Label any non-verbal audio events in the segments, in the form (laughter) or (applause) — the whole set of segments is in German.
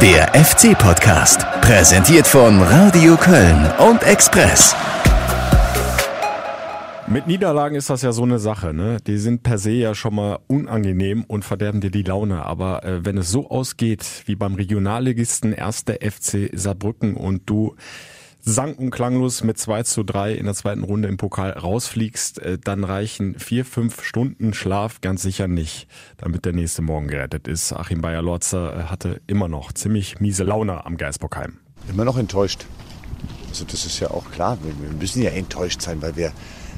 Der FC-Podcast, präsentiert von Radio Köln und Express. Mit Niederlagen ist das ja so eine Sache, ne? Die sind per se ja schon mal unangenehm und verderben dir die Laune. Aber äh, wenn es so ausgeht wie beim Regionalligisten 1. FC Saarbrücken und du sang- und klanglos mit 2 zu 3 in der zweiten Runde im Pokal rausfliegst, äh, dann reichen vier, fünf Stunden Schlaf ganz sicher nicht, damit der nächste Morgen gerettet ist. Achim Bayer-Lorzer äh, hatte immer noch ziemlich miese Laune am Geisbockheim. Immer noch enttäuscht. Also das ist ja auch klar. Wir müssen ja enttäuscht sein, weil wir,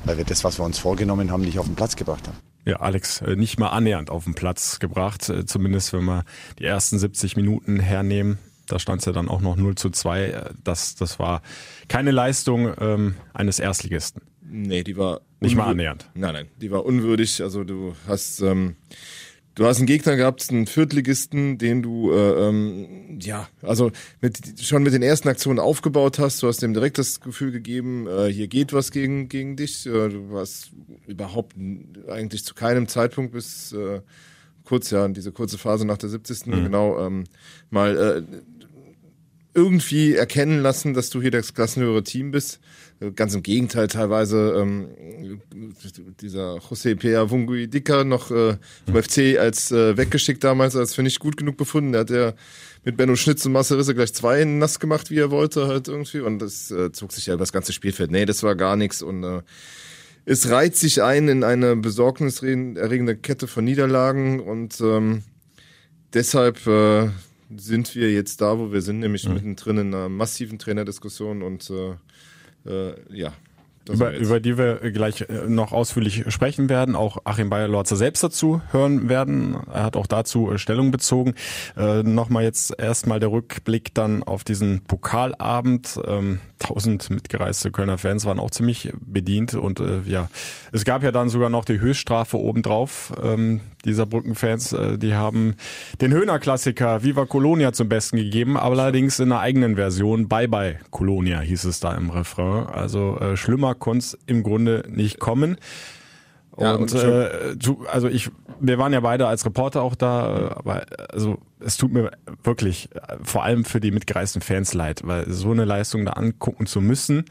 weil wir das, was wir uns vorgenommen haben, nicht auf den Platz gebracht haben. Ja, Alex, äh, nicht mal annähernd auf den Platz gebracht, zumindest wenn wir die ersten 70 Minuten hernehmen. Da stand es ja dann auch noch 0 zu 2. Das, das war keine Leistung ähm, eines Erstligisten. Nee, die war. Nicht mal annähernd. Nein, nein, die war unwürdig. Also du hast. Ähm, Du hast einen Gegner gehabt, einen Viertligisten, den du äh, ähm, ja, also mit, schon mit den ersten Aktionen aufgebaut hast. Du hast dem direkt das Gefühl gegeben, äh, hier geht was gegen gegen dich. Äh, du warst überhaupt eigentlich zu keinem Zeitpunkt bis äh, kurz ja diese kurze Phase nach der 70. Mhm. genau ähm, mal äh, irgendwie erkennen lassen, dass du hier das klassenhöhere Team bist. Ganz im Gegenteil, teilweise ähm, dieser José Pea Vungui Dicker noch äh, vom FC als äh, weggeschickt damals, als für nicht gut genug befunden. Der hat ja mit Benno Schnitz und Marcel Risse gleich zwei nass gemacht, wie er wollte, halt irgendwie. Und das äh, zog sich ja über das ganze Spielfeld. Nee, das war gar nichts. Und äh, es reiht sich ein in eine besorgniserregende Kette von Niederlagen und ähm, deshalb äh, sind wir jetzt da, wo wir sind, nämlich mhm. mittendrin in einer massiven Trainerdiskussion und äh, äh, ja. Über, über die wir gleich äh, noch ausführlich sprechen werden, auch Achim Bayer-Lorzer selbst dazu hören werden. Er hat auch dazu äh, Stellung bezogen. Äh, Nochmal jetzt erstmal der Rückblick dann auf diesen Pokalabend. Ähm, tausend mitgereiste Kölner Fans waren auch ziemlich bedient und äh, ja, es gab ja dann sogar noch die Höchststrafe obendrauf. Ähm, dieser Brückenfans, äh, die haben den Höhner-Klassiker Viva Colonia zum Besten gegeben, aber allerdings in einer eigenen Version. Bye bye Colonia hieß es da im Refrain. Also äh, schlimmer konnte es im Grunde nicht kommen. Ja, und, und äh, du, also ich, wir waren ja beide als Reporter auch da, aber also es tut mir wirklich vor allem für die mitgereisten Fans leid, weil so eine Leistung da angucken zu müssen.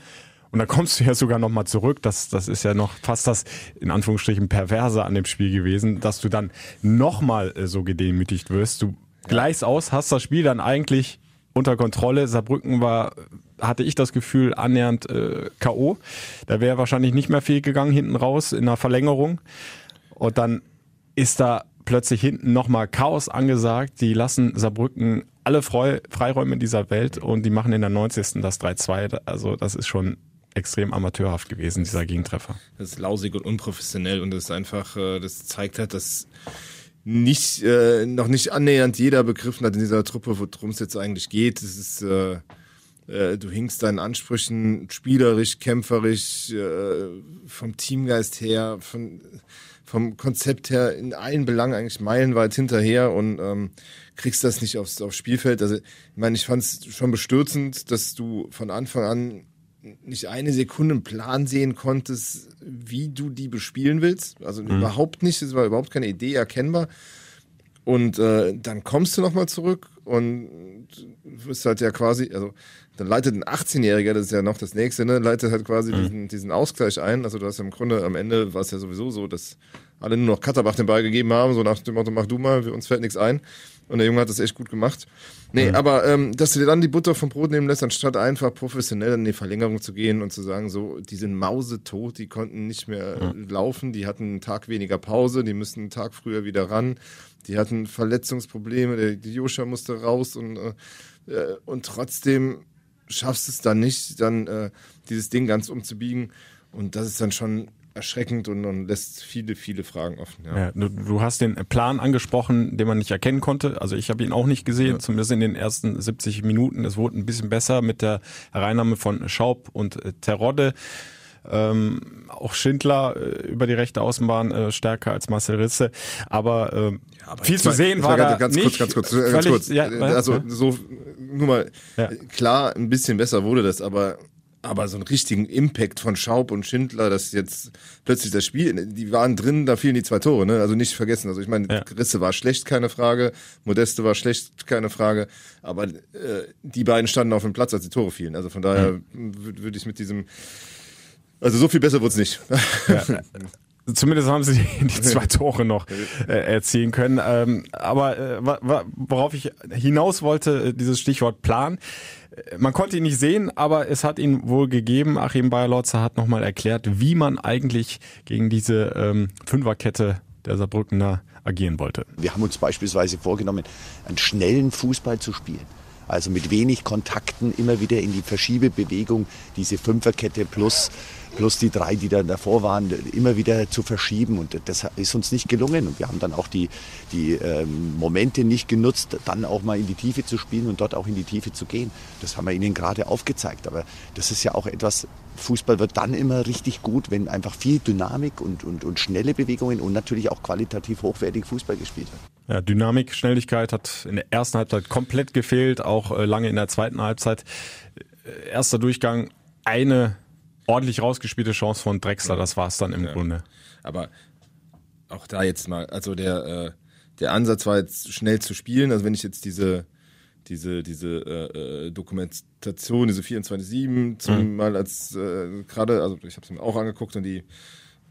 Und da kommst du ja sogar nochmal zurück. Das, das ist ja noch fast das, in Anführungsstrichen, perverse an dem Spiel gewesen, dass du dann nochmal äh, so gedemütigt wirst. Du gleichst aus, hast das Spiel dann eigentlich unter Kontrolle. Saarbrücken war, hatte ich das Gefühl, annähernd äh, K.O. Da wäre wahrscheinlich nicht mehr viel gegangen hinten raus in der Verlängerung. Und dann ist da plötzlich hinten nochmal Chaos angesagt. Die lassen Saarbrücken alle Freu Freiräume dieser Welt und die machen in der 90. das 3-2. Also das ist schon extrem amateurhaft gewesen, dieser Gegentreffer. Das ist lausig und unprofessionell und das ist einfach, äh, das zeigt halt, dass nicht, äh, noch nicht annähernd jeder begriffen hat in dieser Truppe, worum es jetzt eigentlich geht. Es ist, äh, äh, du hinkst deinen Ansprüchen spielerisch, kämpferisch, äh, vom Teamgeist her, von, vom Konzept her in allen Belangen eigentlich meilenweit hinterher und ähm, kriegst das nicht aufs, aufs Spielfeld. Also, ich meine, ich fand es schon bestürzend, dass du von Anfang an nicht eine Sekunde einen Plan sehen konntest, wie du die bespielen willst. Also mhm. überhaupt nicht, es war überhaupt keine Idee erkennbar. Und äh, dann kommst du nochmal zurück und wirst halt ja quasi, also dann leitet ein 18-Jähriger, das ist ja noch das nächste, ne, leitet halt quasi mhm. diesen, diesen Ausgleich ein. Also du hast im Grunde am Ende war es ja sowieso so, dass alle nur noch Katterbach den Ball gegeben haben, so nach dem Motto, mach du mal, uns fällt nichts ein. Und der Junge hat das echt gut gemacht. Nee, mhm. aber ähm, dass du dir dann die Butter vom Brot nehmen lässt, anstatt einfach professionell in die Verlängerung zu gehen und zu sagen, so, die sind mausetot, die konnten nicht mehr mhm. laufen, die hatten einen Tag weniger Pause, die müssen einen Tag früher wieder ran, die hatten Verletzungsprobleme, der, die Joscha musste raus und, äh, äh und trotzdem schaffst es dann nicht, dann äh, dieses Ding ganz umzubiegen. Und das ist dann schon erschreckend und, und lässt viele, viele Fragen offen. Ja. ja du, du, hast den Plan angesprochen, den man nicht erkennen konnte. Also ich habe ihn auch nicht gesehen, ja. zumindest in den ersten 70 Minuten. Es wurde ein bisschen besser mit der Hereinnahme von Schaub und äh, Terodde. Ähm, auch Schindler äh, über die rechte Außenbahn äh, stärker als Marcel Risse. Aber, äh, ja, aber viel zu sehen war da ganz nicht. Kurz, ganz kurz, ganz kurz. Ja, also so nur mal klar, ein bisschen besser wurde das, aber aber so einen richtigen Impact von Schaub und Schindler, dass jetzt plötzlich das Spiel, die waren drin, da fielen die zwei Tore, ne? Also nicht vergessen. Also ich meine, ja. Risse war schlecht, keine Frage, Modeste war schlecht, keine Frage, aber äh, die beiden standen auf dem Platz, als die Tore fielen. Also von daher mhm. würde ich mit diesem also so viel besser wird's nicht. Ja. (laughs) Zumindest haben sie die, die zwei Tore noch äh, erzielen können. Ähm, aber äh, worauf ich hinaus wollte, äh, dieses Stichwort Plan. Äh, man konnte ihn nicht sehen, aber es hat ihn wohl gegeben. Achim Bayerlotzer hat nochmal erklärt, wie man eigentlich gegen diese ähm, Fünferkette der Saarbrückener agieren wollte. Wir haben uns beispielsweise vorgenommen, einen schnellen Fußball zu spielen. Also mit wenig Kontakten immer wieder in die Verschiebebewegung, diese Fünferkette plus plus die drei, die dann davor waren, immer wieder zu verschieben. Und das ist uns nicht gelungen. Und wir haben dann auch die, die ähm, Momente nicht genutzt, dann auch mal in die Tiefe zu spielen und dort auch in die Tiefe zu gehen. Das haben wir Ihnen gerade aufgezeigt. Aber das ist ja auch etwas, Fußball wird dann immer richtig gut, wenn einfach viel Dynamik und, und, und schnelle Bewegungen und natürlich auch qualitativ hochwertig Fußball gespielt wird. Ja, Dynamik, Schnelligkeit hat in der ersten Halbzeit komplett gefehlt, auch äh, lange in der zweiten Halbzeit. Äh, erster Durchgang, eine ordentlich rausgespielte Chance von Drexler, das war es dann im ja. Grunde. Aber auch da jetzt mal, also der, äh, der Ansatz war jetzt schnell zu spielen, also wenn ich jetzt diese diese diese äh, äh Dokumentation, diese 24/7 zum mhm. mal als äh, gerade, also ich habe es mir auch angeguckt und die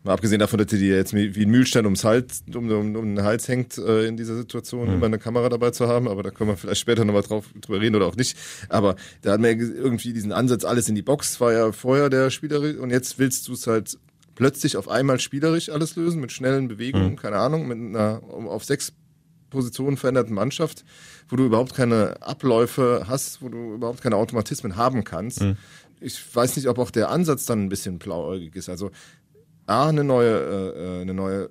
Mal abgesehen davon, dass die jetzt wie ein Mühlstein ums Hals, um, um, um den Hals hängt äh, in dieser Situation, mhm. immer eine Kamera dabei zu haben, aber da können wir vielleicht später nochmal drauf drüber reden oder auch nicht. Aber da hat man irgendwie diesen Ansatz, alles in die Box, war ja vorher der Spielerisch und jetzt willst du es halt plötzlich auf einmal spielerisch alles lösen, mit schnellen Bewegungen, mhm. keine Ahnung, mit einer auf sechs Positionen veränderten Mannschaft, wo du überhaupt keine Abläufe hast, wo du überhaupt keine Automatismen haben kannst. Mhm ich weiß nicht, ob auch der Ansatz dann ein bisschen blauäugig ist. Also A, eine neue, äh, äh, eine neue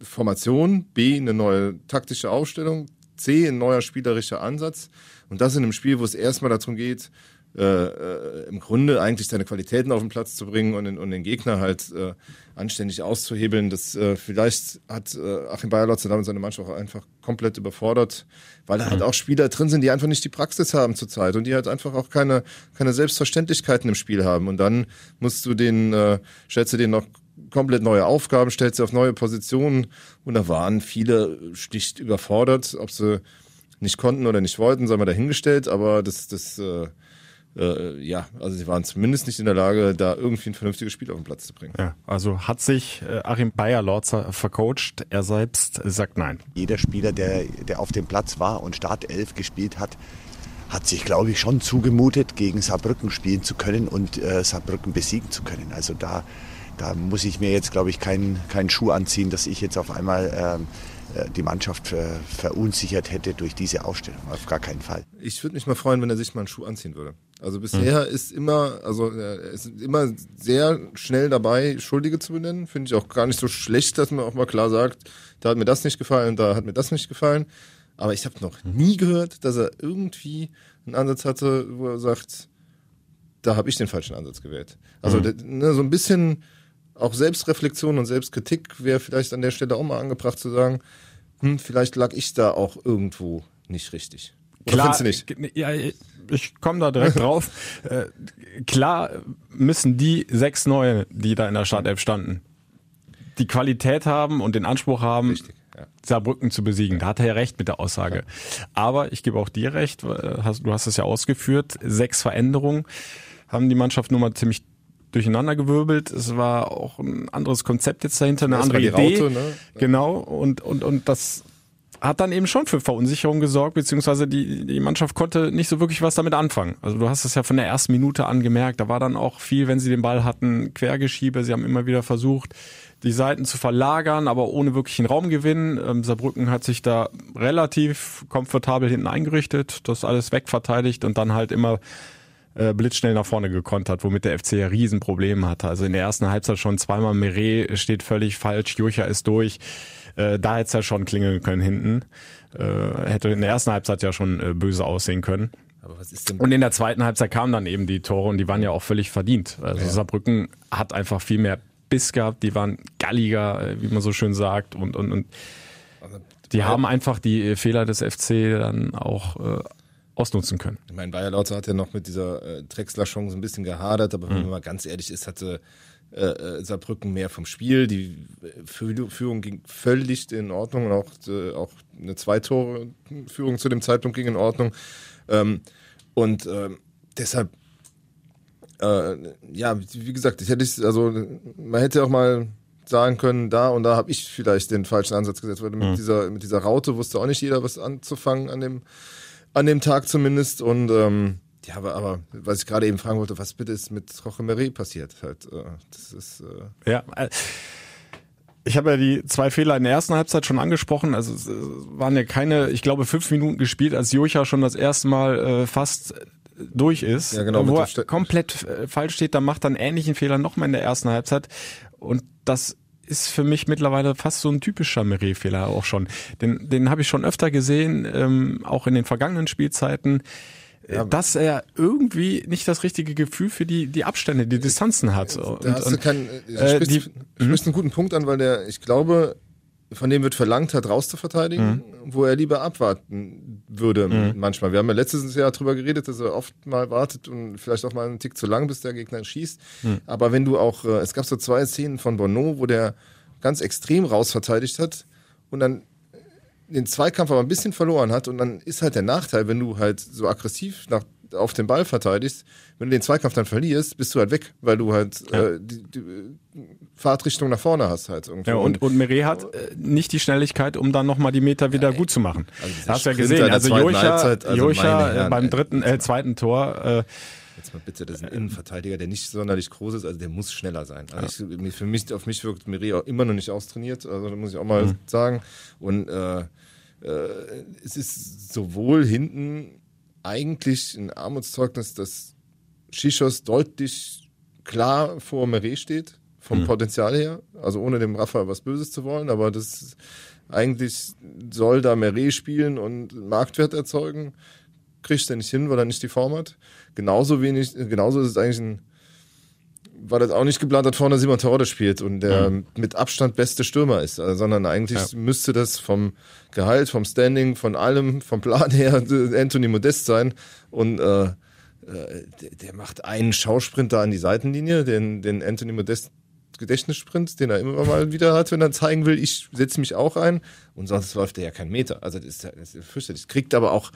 Formation, B, eine neue taktische Aufstellung, C, ein neuer spielerischer Ansatz. Und das in einem Spiel, wo es erstmal darum geht, äh, äh, im Grunde eigentlich seine Qualitäten auf den Platz zu bringen und den, und den Gegner halt äh, anständig auszuhebeln. Das äh, vielleicht hat äh, Achim Bayerlotzer damit seine Mannschaft auch einfach komplett überfordert, weil da halt auch Spieler drin sind, die einfach nicht die Praxis haben zurzeit und die halt einfach auch keine keine Selbstverständlichkeiten im Spiel haben. Und dann musst du den, schätze den noch komplett neue Aufgaben, stellt sie auf neue Positionen und da waren viele schlicht überfordert, ob sie nicht konnten oder nicht wollten, sei mal dahingestellt, aber das, das äh, äh, ja, also sie waren zumindest nicht in der Lage, da irgendwie ein vernünftiges Spiel auf den Platz zu bringen. Ja, also hat sich äh, Achim Bayer-Lorzer vercoacht, er selbst sagt nein. Jeder Spieler, der, der auf dem Platz war und Startelf gespielt hat, hat sich, glaube ich, schon zugemutet, gegen Saarbrücken spielen zu können und äh, Saarbrücken besiegen zu können. Also da da muss ich mir jetzt, glaube ich, keinen keinen Schuh anziehen, dass ich jetzt auf einmal ähm, äh, die Mannschaft ver, verunsichert hätte durch diese Aufstellung. Auf gar keinen Fall. Ich würde mich mal freuen, wenn er sich mal einen Schuh anziehen würde. Also bisher mhm. ist immer, also er ist immer sehr schnell dabei, Schuldige zu benennen. Finde ich auch gar nicht so schlecht, dass man auch mal klar sagt, da hat mir das nicht gefallen, da hat mir das nicht gefallen. Aber ich habe noch nie gehört, dass er irgendwie einen Ansatz hatte, wo er sagt, da habe ich den falschen Ansatz gewählt. Also mhm. ne, so ein bisschen auch Selbstreflexion und Selbstkritik wäre vielleicht an der Stelle auch mal angebracht zu sagen, hm, vielleicht lag ich da auch irgendwo nicht richtig. Oder klar, nicht? Ja, ich komme da direkt drauf. (laughs) Äh, klar müssen die sechs Neue, die da in der Startelf standen, die Qualität haben und den Anspruch haben, Richtig, ja. Saarbrücken zu besiegen. Da hat er ja recht mit der Aussage. Aber ich gebe auch dir recht, äh, du hast es ja ausgeführt, sechs Veränderungen haben die Mannschaft nun mal ziemlich durcheinandergewirbelt. Es war auch ein anderes Konzept jetzt dahinter, eine andere Idee. Raute, ne? Genau. Und, und, und das hat dann eben schon für Verunsicherung gesorgt, beziehungsweise die, die Mannschaft konnte nicht so wirklich was damit anfangen. Also du hast es ja von der ersten Minute an gemerkt, da war dann auch viel, wenn sie den Ball hatten, Quergeschiebe. Sie haben immer wieder versucht, die Seiten zu verlagern, aber ohne wirklichen Raumgewinn. Ähm, Saarbrücken hat sich da relativ komfortabel hinten eingerichtet, das alles wegverteidigt und dann halt immer äh, blitzschnell nach vorne gekontert, womit der FC ja Riesenprobleme hatte. Also in der ersten Halbzeit schon zweimal Meret steht völlig falsch, Jurcha ist durch. Äh, da hätte es ja schon klingeln können hinten. Äh, hätte in der ersten Halbzeit ja schon äh, böse aussehen können. Aber was ist denn und in der zweiten Halbzeit kamen dann eben die Tore und die waren ja auch völlig verdient. Also ja. Saarbrücken hat einfach viel mehr Biss gehabt, die waren galliger, äh, wie man so schön sagt, und, und, und also, die haben einfach die Fehler des FC dann auch äh, ausnutzen können. Ich meine, Bayer Lauter hat ja noch mit dieser äh, Drexler-Chance ein bisschen gehadert, aber wenn man mal ganz ehrlich ist, hatte äh, äh, Saarbrücken mehr vom Spiel. Die Füh- Führung ging völlig in Ordnung und auch, äh, auch eine Zweitore-Führung zu dem Zeitpunkt ging in Ordnung. Ähm, und ähm, deshalb, äh, ja, wie gesagt, ich hätte es, also man hätte auch mal sagen können, da und da habe ich vielleicht den falschen Ansatz gesetzt, weil mit dieser mit dieser Raute wusste auch nicht jeder was anzufangen an dem an dem Tag zumindest und ähm, ja, aber, aber was ich gerade eben fragen wollte, was bitte ist mit Roche Meret passiert? Halt, äh, das ist äh, Ja. äh, Ich habe ja die zwei Fehler in der ersten Halbzeit schon angesprochen. Also es waren ja keine, ich glaube, fünf Minuten gespielt, als Jocha schon das erste Mal äh, fast durch ist. Ja, genau, Wo er komplett äh, falsch steht, dann macht er einen ähnlichen Fehler nochmal in der ersten Halbzeit. Und das ist für mich mittlerweile fast so ein typischer Meret-Fehler auch schon. Den, den habe ich schon öfter gesehen, ähm, auch in den vergangenen Spielzeiten. äh, Dass er irgendwie nicht das richtige Gefühl für die, die Abstände, die Distanzen hat. Und, Da hast du und, keinen, du äh, sprichst, die- du sprichst einen guten Punkt an, weil der, ich glaube, von dem wird verlangt, halt rauszuverteidigen, wo er lieber abwarten würde manchmal. Wir haben ja letztes Jahr drüber geredet, dass er oft mal wartet und vielleicht auch mal einen Tick zu lang, bis der Gegner schießt. Aber wenn du auch, äh, es gab so zwei Szenen von Bono, wo der ganz extrem rausverteidigt hat und dann den Zweikampf aber ein bisschen verloren hat und dann ist halt der Nachteil, wenn du halt so aggressiv nach, auf den Ball verteidigst, wenn du den Zweikampf dann verlierst, bist du halt weg, weil du halt äh, die, die äh, Fahrtrichtung nach vorne hast halt irgendwo. Ja, und, und Meret hat äh, nicht die Schnelligkeit, um dann nochmal die Meter wieder gut zu machen. Also hast du ja gesehen. Also Jocha, also Jocha äh, Herren, beim dritten, äh, zweiten Tor, äh, Jetzt mal bitte, das ist ein Innenverteidiger, der nicht sonderlich groß ist, also der muss schneller sein. Also ich, für mich, auf mich wirkt Miri auch immer noch nicht austrainiert, also da muss ich auch mal sagen. Und äh, äh, es ist sowohl hinten eigentlich ein Armutszeugnis, dass Shishos deutlich klar vor Meret steht, vom Potenzial her, also ohne dem Rafa was Böses zu wollen, aber das eigentlich soll da Meret spielen und Marktwert erzeugen. Kriegt er nicht hin, weil er nicht die Form hat. Genauso wenig, genauso ist es eigentlich ein, weil das auch nicht geplant hat, vorne Simon Terodde spielt und der mit Abstand beste Stürmer ist, also, sondern eigentlich müsste das vom Gehalt, vom Standing, von allem, vom Plan her (laughs) Anthony Modest sein und äh, äh, der, macht einen Schausprint da an die Seitenlinie, den, den Anthony Modest Gedächtnissprint, den er immer mal wieder hat, wenn er zeigen will, ich setze mich auch ein und sonst läuft er ja keinen Meter. Also das ist, ja- das ist fürchterlich. Kriegt aber auch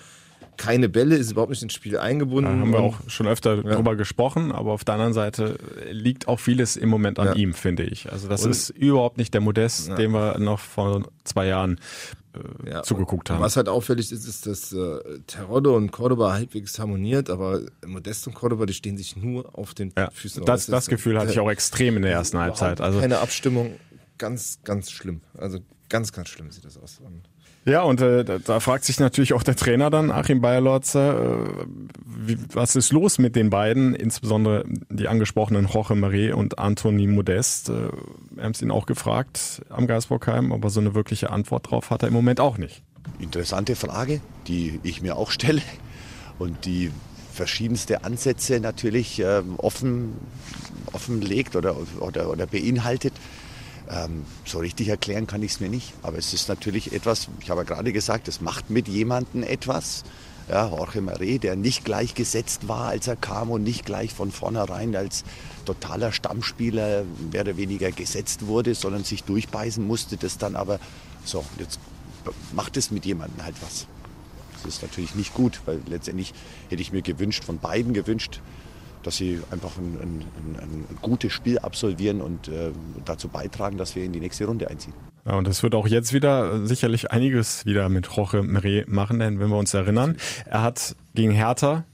keine Bälle, ist überhaupt nicht ins Spiel eingebunden. da haben wir Und- auch schon öfter drüber gesprochen, aber auf der anderen Seite liegt auch vieles im Moment an Ja. ihm, finde ich. Also das ist überhaupt nicht der Modest, den wir noch vor zwei Jahren äh, ja, zugeguckt und haben. Was halt auffällig ist, ist, dass äh, Terodde und Cordoba halbwegs harmoniert, aber Modest und Cordoba, die stehen sich nur auf den Ja, Füßen. das, Und das Gefühl hatte ich auch extrem in der ersten Halbzeit. Also keine Abstimmung, ganz, ganz schlimm. Also ganz, ganz schlimm sieht das aus. Und Ja, und äh, da, da fragt sich natürlich auch der Trainer dann, Achim Bayerlotzer, äh, wie, was ist los mit den beiden, insbesondere die angesprochenen Jorge Marie und Anthony Modest. Äh, wir haben es ihn auch gefragt am Geisbockheim, aber so eine wirkliche Antwort drauf hat er im Moment auch nicht. Interessante Frage, die ich mir auch stelle und die verschiedenste Ansätze natürlich ähm, offen, offenlegt oder, oder, oder beinhaltet. Ähm, so richtig erklären kann ich es mir nicht, aber es ist natürlich etwas, ich habe ja gerade gesagt, es macht mit jemandem etwas. Ja, Jorge Mare, der nicht gleich gesetzt war, als er kam und nicht gleich von vornherein als totaler Stammspieler mehr oder weniger gesetzt wurde, sondern sich durchbeißen musste, das dann aber so, jetzt macht es mit jemandem halt was. Das ist natürlich nicht gut, weil letztendlich hätte ich mir gewünscht, von beiden gewünscht, dass sie einfach ein, ein, ein, ein gutes Spiel absolvieren und äh, dazu beitragen, dass wir in die nächste Runde einziehen. Ja, und es wird auch jetzt wieder äh, sicherlich einiges wieder mit Jorge Meret machen, denn wenn wir uns erinnern, er hat gegen Hertha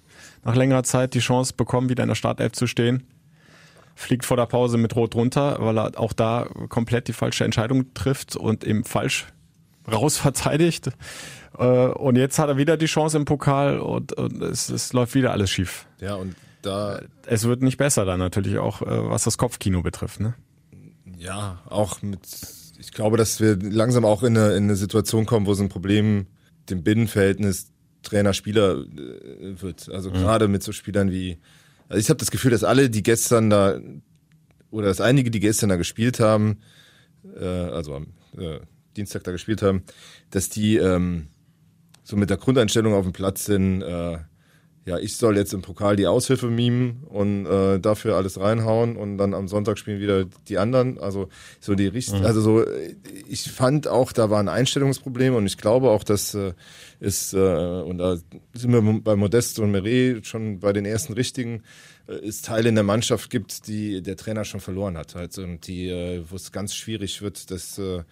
nach längerer Zeit die Chance bekommen, wieder in der Startelf zu stehen. Fliegt vor der Pause mit Rot runter, weil er auch da komplett die falsche Entscheidung trifft und eben falsch (laughs) rausverteidigt. Äh, Und jetzt hat er wieder die Chance im Pokal und, und es, es läuft wieder alles schief. ja, und da Es wird nicht besser dann natürlich auch, äh, was das Kopfkino betrifft. Ne? Ja, auch mit, ich glaube, dass wir langsam auch in eine, in eine Situation kommen, wo so ein Problem dem Binnenverhältnis Trainer-Spieler äh, wird. Also gerade mit so Spielern wie, also ich habe das Gefühl, dass alle, die gestern da, oder dass einige, die gestern da gespielt haben, äh, also am äh, Dienstag da gespielt haben, dass die ähm, so mit der Grundeinstellung auf dem Platz sind, äh, ja, ich soll jetzt im Pokal die Aushilfe mimen und äh, dafür alles reinhauen und dann am Sonntag spielen wieder die anderen. Also so die Richt mhm. also so ich fand auch, da war ein Einstellungsproblem und ich glaube auch, dass äh, es äh, und da sind wir bei Modest und Meret schon bei den ersten richtigen äh, es Teile in der Mannschaft gibt, die der Trainer schon verloren hat halt und die äh, wo es ganz schwierig wird, dass äh,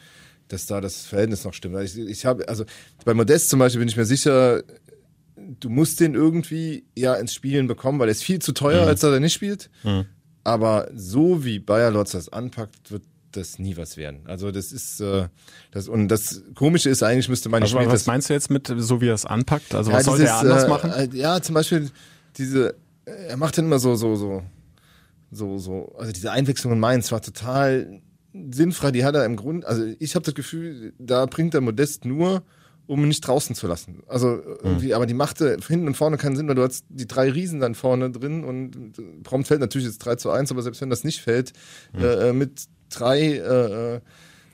dass da das Verhältnis noch stimmt. Ich, ich habe also bei Modest zum Beispiel bin ich mir sicher, du musst den irgendwie ja ins Spielen bekommen, weil er ist viel zu teuer, mhm. als dass er nicht spielt. Mhm. Aber so wie Bayer Lotz das anpackt, wird das nie was werden. Also das ist äh, das und das Komische ist eigentlich müsste man also, Was meinst du jetzt mit so wie er es anpackt? Also ja, was soll er anders äh, machen? Äh, ja, zum Beispiel diese er macht dann immer so so so so so also diese Einwechslung in Mainz war total sinnfrei. Die hat er im Grund also ich habe das Gefühl, da bringt er Modest nur um ihn nicht draußen zu lassen. Also irgendwie, mhm. aber die machte hinten und vorne keinen Sinn, weil du hast die drei Riesen dann vorne drin und prompt fällt natürlich jetzt 3 zu 1, aber selbst wenn das nicht fällt, mhm. äh, mit drei äh, äh,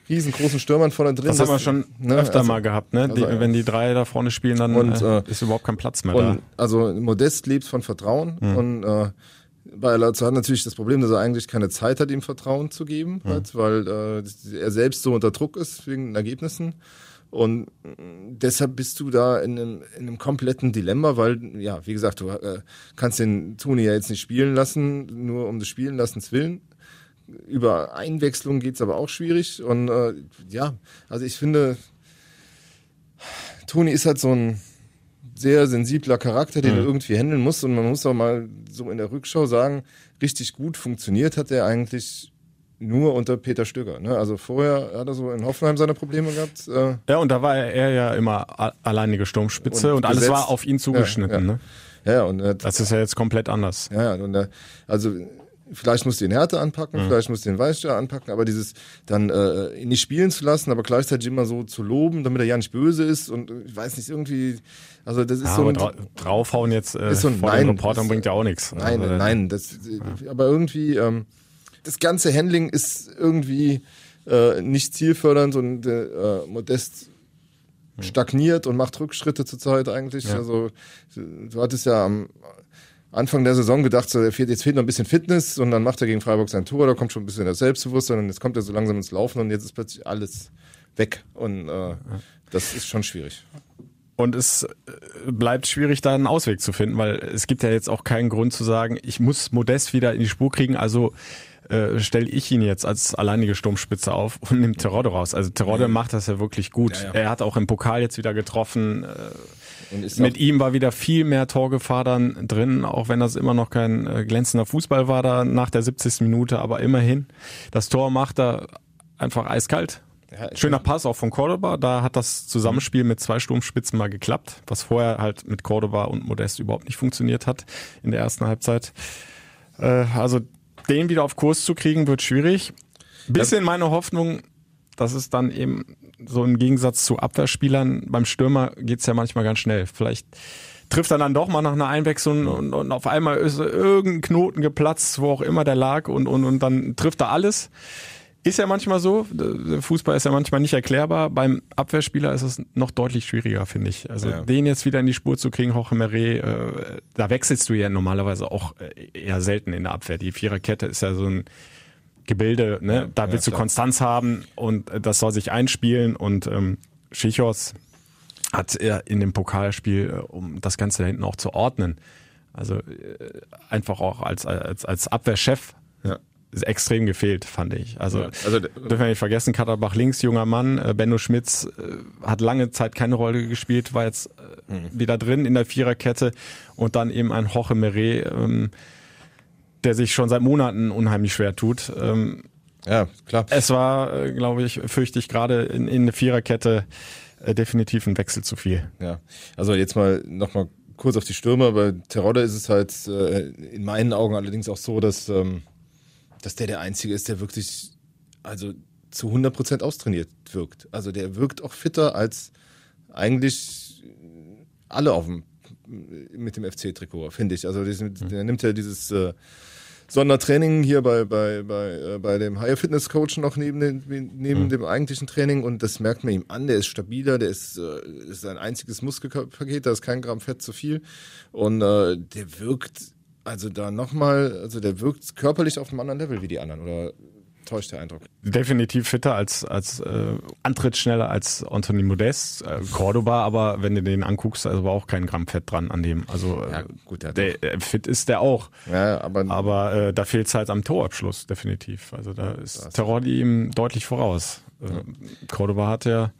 riesengroßen Stürmern vorne drin. Das, das haben wir schon ne, öfter also, mal gehabt, ne? Also, die, wenn die drei da vorne spielen, dann und, äh, ist überhaupt kein Platz mehr und, da. Also Modest lebt von Vertrauen mhm. und äh, bei Lazio hat natürlich das Problem, dass er eigentlich keine Zeit hat, ihm Vertrauen zu geben, mhm. halt, weil äh, er selbst so unter Druck ist wegen den Ergebnissen. Und deshalb bist du da in einem, in einem kompletten Dilemma, weil, ja, wie gesagt, du äh, kannst den Toni ja jetzt nicht spielen lassen, nur um des Spielen lassens willen. Über Einwechslung geht's aber auch schwierig. Und äh, ja, also ich finde, Toni ist halt so ein sehr sensibler Charakter, den mhm. du irgendwie handeln musst. Und man muss auch mal so in der Rückschau sagen, richtig gut funktioniert hat er eigentlich nur unter Peter Stöger. Ne? Also vorher hat er so in Hoffenheim seine Probleme gehabt. Äh ja, und da war er ja immer alleinige Sturmspitze und, und alles war auf ihn zugeschnitten. Ja, ja. Ne? ja und äh, das ist ja jetzt komplett anders. Ja, ja und äh, also vielleicht muss den Härte anpacken, mhm. vielleicht muss den Weißster anpacken, aber dieses dann äh, ihn nicht spielen zu lassen, aber gleichzeitig immer so zu loben, damit er ja nicht böse ist und ich weiß nicht irgendwie, also das ist ja, so ein, dra draufhauen jetzt äh, ist so ein, vor nein, den Reportern bringt ja auch nichts. Nein, also, nein, das, ja. aber irgendwie ähm, das ganze Handling ist irgendwie äh, nicht zielfördernd und äh, Modest stagniert und macht Rückschritte zurzeit eigentlich. Ja. Also du hattest ja am Anfang der Saison gedacht, so, jetzt fehlt noch ein bisschen Fitness und dann macht er gegen Freiburg sein Tor, da kommt schon ein bisschen das Selbstbewusstsein und jetzt kommt er so langsam ins Laufen und jetzt ist plötzlich alles weg und äh, das ist schon schwierig. Und es äh, bleibt schwierig, da einen Ausweg zu finden, weil es gibt ja jetzt auch keinen Grund zu sagen, ich muss Modest wieder in die Spur kriegen, also äh, stelle ich ihn jetzt als alleinige Sturmspitze auf und nimmt Terodde raus. Also Terodde mhm. macht das ja wirklich gut. Ja, ja. Er hat auch im Pokal jetzt wieder getroffen. Äh, mit ihm war wieder viel mehr Torgefahr dann drin, auch wenn das immer noch kein äh, glänzender Fußball war da nach der 70. Minute, aber immerhin. Das Tor macht er einfach eiskalt. Ja, Schöner Pass auch von Cordoba. Da hat das Zusammenspiel mit zwei Sturmspitzen mal geklappt, was vorher halt mit Cordoba und Modest überhaupt nicht funktioniert hat in der ersten Halbzeit. Äh, also den wieder auf Kurs zu kriegen, wird schwierig. Bisschen meine Hoffnung, dass es dann eben so im Gegensatz zu Abwehrspielern beim Stürmer geht's ja manchmal ganz schnell. Vielleicht trifft er dann doch mal nach einer Einwechslung und, und auf einmal ist irgendein Knoten geplatzt, wo auch immer der lag und, und, und dann trifft er alles. Ist ja manchmal so. Fußball ist ja manchmal nicht erklärbar. Beim Abwehrspieler ist es noch deutlich schwieriger, finde ich. Also ja. den jetzt wieder in die Spur zu kriegen, Jorge Meret, äh, da wechselst du ja normalerweise auch äh, eher selten in der Abwehr. Die Viererkette ist ja so ein Gebilde, ne? Ja, da willst ja, du Konstanz haben und das soll sich einspielen und ähm, Schichos hat er in dem Pokalspiel, äh, um das Ganze da hinten auch zu ordnen, also äh, einfach auch als, als, als Abwehrchef ja extrem gefehlt, fand ich. Also, ja, also dürfen wir nicht vergessen, Katterbach links, junger Mann, äh, Benno Schmitz äh, hat lange Zeit keine Rolle gespielt, war jetzt äh, mhm. wieder drin in der Viererkette und dann eben ein Hoche Meret, ähm, der sich schon seit Monaten unheimlich schwer tut. Ähm, ja, klar. Es war, äh, glaube ich, fürchte ich, gerade in, in der Viererkette äh, definitiv ein Wechsel zu viel. Ja, also jetzt mal nochmal kurz auf die Stürmer. Bei Terodde ist es halt äh, in meinen Augen allerdings auch so, dass ähm, dass der der Einzige ist, der wirklich, also zu 100% austrainiert wirkt. Also der wirkt auch fitter als eigentlich alle auf dem, mit dem FC-Trikot, finde ich. Also der nimmt ja dieses äh, Sondertraining hier bei, bei, bei, äh, bei dem Higher Fitness Coach noch neben, dem, neben mhm. dem eigentlichen Training und das merkt man ihm an, der ist stabiler, der ist, äh, ist ein einziges Muskelpaket, da ist kein Gramm Fett zu viel und äh, der wirkt also da nochmal, also der wirkt körperlich auf einem anderen Level wie die anderen oder täuscht der Eindruck. Definitiv fitter als, als äh, Antrittsschneller als Anthony Modest, äh, Cordoba, aber wenn du den anguckst, also war auch kein Gramm Fett dran an dem. Also äh, ja, gut, der, der, fit ist der auch. Ja, aber aber äh, da fehlt es halt am Torabschluss, definitiv. Also da ist Terrordi ihm deutlich voraus. Äh, Cordoba hat ja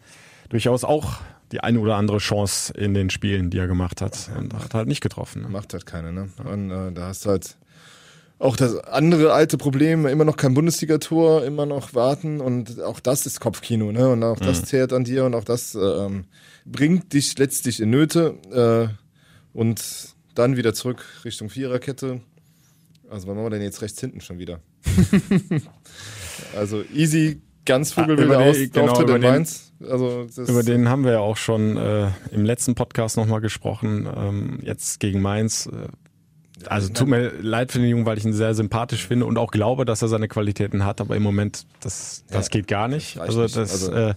durchaus auch die eine oder andere Chance in den Spielen, die er gemacht hat. Und hat halt nicht getroffen. Ne? Macht halt keine, ne? Und äh, da hast du halt auch das andere alte Problem, immer noch kein Bundesligator, immer noch warten und auch das ist Kopfkino, ne? Und auch mhm. das zehrt an dir und auch das ähm, bringt dich letztlich in Nöte äh, und dann wieder zurück Richtung Viererkette. Also wann machen wir denn jetzt rechts hinten schon wieder? (laughs) also easy, ganz Vogel ah, aus, genau, Auftritt in Mainz. Also über den haben wir ja auch schon äh, im letzten Podcast nochmal gesprochen. Ähm, jetzt gegen Mainz. Äh, also tut mir leid für den Jungen, weil ich ihn sehr sympathisch finde und auch glaube, dass er seine Qualitäten hat, aber im Moment, das, das ja, geht gar nicht. Das also das, also, äh,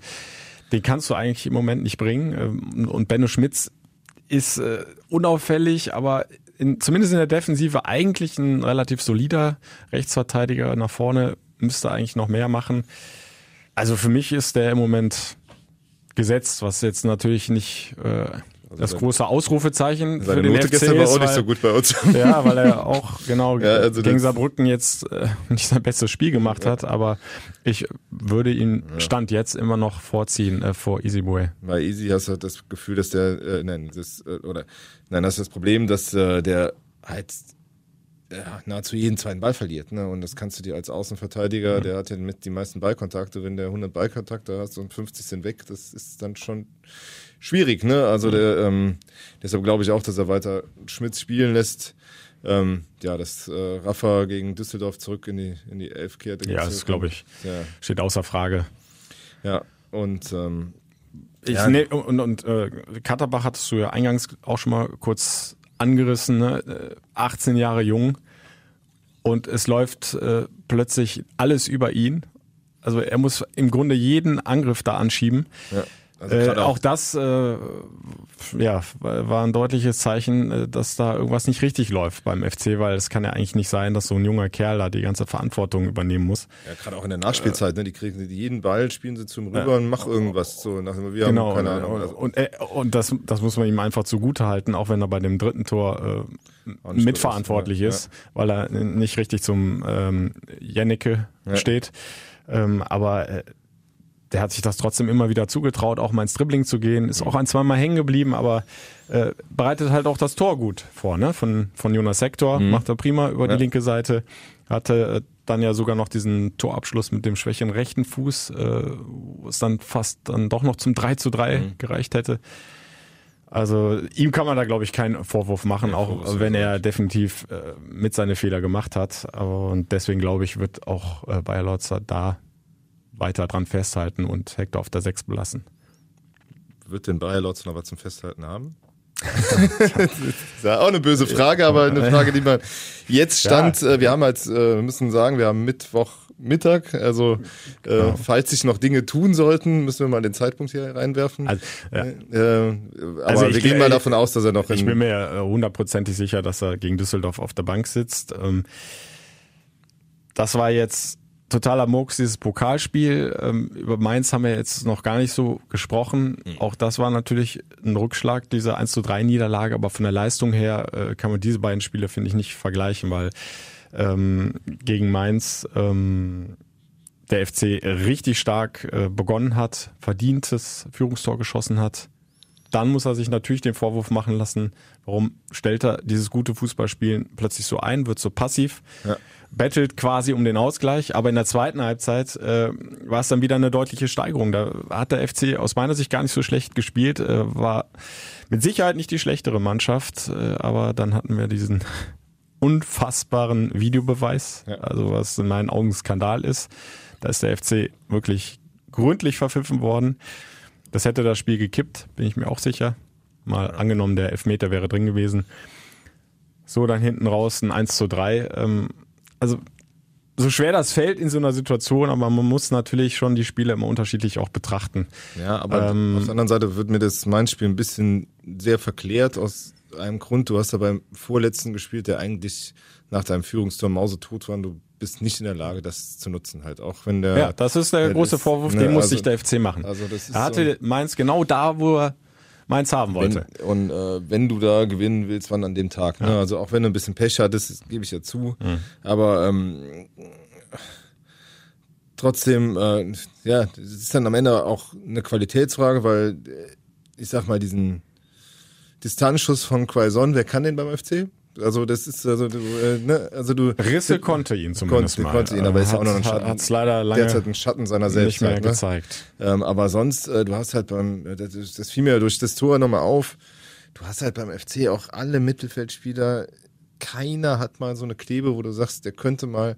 den kannst du eigentlich im Moment nicht bringen. Ähm, und Benno Schmitz ist äh, unauffällig, aber in, zumindest in der Defensive eigentlich ein relativ solider Rechtsverteidiger. Nach vorne müsste eigentlich noch mehr machen. Also für mich ist der im Moment gesetzt, was jetzt natürlich nicht äh, also das große Ausrufezeichen für den Note FC gestern war auch nicht so gut bei uns. (laughs) Ja, weil er auch genau ja, also gegen Saarbrücken jetzt äh, (laughs) nicht sein bestes Spiel gemacht ja. hat, aber ich würde ihn. Stand jetzt immer noch vorziehen äh, vor Easy Boy. Bei Easy hast du halt das Gefühl, dass der äh, nein, das äh, oder nein, das ist das Problem, dass äh, der halt ja, nahezu jeden zweiten Ball verliert. Ne? Und das kannst du dir als Außenverteidiger, mhm. der hat ja mit die meisten Ballkontakte, wenn der 100 Ballkontakte hast und 50 sind weg, das ist dann schon schwierig, ne? Also der, ähm, deshalb glaube ich auch, dass er weiter Schmitz spielen lässt. Ähm, ja, dass äh, Rafa gegen Düsseldorf zurück in die, in die Elf kehrt. Ja, das glaube ich. Ja. Steht außer Frage. Ja, und ähm, ich, ja. Ne, und, und äh, Katterbach hattest du ja eingangs auch schon mal kurz angerissen, ne? 18 äh, Jahre jung und es läuft äh, plötzlich alles über ihn. Also er muss im Grunde jeden Angriff da anschieben. Ja. Also äh, auch das äh, ja, war ein deutliches Zeichen, äh, dass da irgendwas nicht richtig läuft beim FC, weil es kann ja eigentlich nicht sein, dass so ein junger Kerl da die ganze Verantwortung übernehmen muss. Ja, gerade auch in der Nachspielzeit, ne? die kriegen jeden Ball, spielen sie zum Rüber ja. und mach irgendwas. So, nach, wir genau, haben keine Ahnung. Also. Und, äh, und das, das muss man ihm einfach zugute halten, auch wenn er bei dem dritten Tor äh, mitverantwortlich ist, ja. weil er nicht richtig zum ähm, Jennecke steht. Ähm, aber äh, der hat sich das trotzdem immer wieder zugetraut, auch mal ins Dribbling zu gehen, ist auch ein, zweimal hängen geblieben, aber äh, bereitet halt auch das Tor gut vor, ne? Von, von Jonas Sektor, mhm. macht er prima über ja. die linke Seite, hatte äh, dann ja sogar noch diesen Torabschluss mit dem schwächeren rechten Fuß, äh, wo es dann fast dann doch noch zum 3 zu 3 mhm. gereicht hätte. Also ihm kann man da, glaube ich, keinen Vorwurf machen, ja, auch wenn er definitiv äh, mit seine Fehler gemacht hat. Und deswegen, glaube ich, wird auch äh, Bayer Lotzer da weiter dran festhalten und Hector auf der 6 belassen. Wird denn Bayer Lotz noch was zum Festhalten haben? das (laughs) ist auch eine böse Frage, aber eine Frage, die man jetzt stand. Ja. Äh, wir haben halt, äh, wir müssen sagen, wir haben Mittwoch Mittag. Also äh, genau. falls sich noch Dinge tun sollten, müssen wir mal den Zeitpunkt hier reinwerfen. Also, ja. äh, aber also wir gehen mal davon aus, dass er noch. Ich bin mir hundertprozentig sicher, dass er gegen Düsseldorf auf der Bank sitzt. Ähm, das war jetzt totaler Murks, dieses Pokalspiel. Ähm, über Mainz haben wir jetzt noch gar nicht so gesprochen. Mhm. Auch das war natürlich ein Rückschlag, diese 1 zu 3 Niederlage, aber von der Leistung her äh, kann man diese beiden Spiele, finde ich, nicht vergleichen, weil ähm, gegen Mainz ähm, der FC richtig stark äh, begonnen hat, verdientes Führungstor geschossen hat. Dann muss er sich natürlich den Vorwurf machen lassen, warum stellt er dieses gute Fußballspielen plötzlich so ein, wird so passiv. Ja bettelt quasi um den Ausgleich, aber in der zweiten Halbzeit äh, war es dann wieder eine deutliche Steigerung. Da hat der FC aus meiner Sicht gar nicht so schlecht gespielt, äh, war mit Sicherheit nicht die schlechtere Mannschaft, äh, aber dann hatten wir diesen (laughs) unfassbaren Videobeweis, ja. also was in meinen Augen Skandal ist. Da ist der FC wirklich gründlich verpfiffen worden. Das hätte das Spiel gekippt, bin ich mir auch sicher. Mal angenommen, der Elfmeter wäre drin gewesen. So, dann hinten raus ein 1 zu 3. Ähm, also so schwer das fällt in so einer Situation, aber man muss natürlich schon die Spiele immer unterschiedlich auch betrachten. Ja, aber ähm, auf der anderen Seite wird mir das mein Spiel ein bisschen sehr verklärt aus einem Grund. Du hast ja beim vorletzten gespielt, der eigentlich nach deinem Führungstor mausetot war. Du bist nicht in der Lage, das zu nutzen halt. Auch wenn der. Ja, das ist der, der große ist, Vorwurf, ne, den muss also, sich der FC machen. Also das ist er hatte so, Mainz genau da, wo er Mainz haben wollte. Wenn, und äh, wenn du da gewinnen willst, wann an dem Tag. Ne? Ja. Also auch wenn du ein bisschen Pech hattest, gebe ich ja zu. Mhm. Aber ähm, trotzdem, äh, ja, das ist dann am Ende auch eine Qualitätsfrage, weil äh, ich sag mal, diesen Distanzschuss von Quaison, wer kann den beim FC? Also das ist also du, äh, ne, also du Risse konnte ihn zumindest konnte, mal. Konnte ihn, aber hat, ist ja auch noch ein Schatten. Hat's leider lange derzeit ein Schatten seiner selbst nicht mehr halt, ne? gezeigt. Ähm, aber sonst, äh, du hast halt beim das, das fiel mir durch das Tor nochmal auf. Du hast halt beim FC auch alle Mittelfeldspieler. Keiner hat mal so eine Klebe, wo du sagst, der könnte mal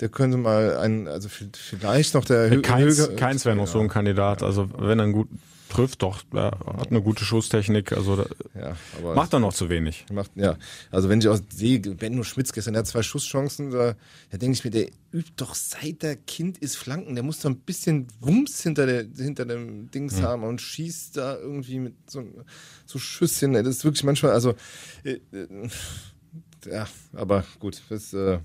der könnte mal ein, also vielleicht noch der Keins, Keins wäre noch ja. so ein Kandidat. Also wenn er einen guten trifft, doch, er hat eine gute Schusstechnik, also ja, macht er noch zu wenig. Macht, ja, also wenn ich auch sehe, Benno Schmitz gestern, der hat zwei Schusschancen, da, da denke ich mir, der übt doch seit der Kind ist Flanken, der muss doch ein bisschen Wumms hinter, der, hinter dem Dings mhm. haben und schießt da irgendwie mit so, so Schüsschen, das ist wirklich manchmal, also, äh, äh, ja, aber gut, das, äh,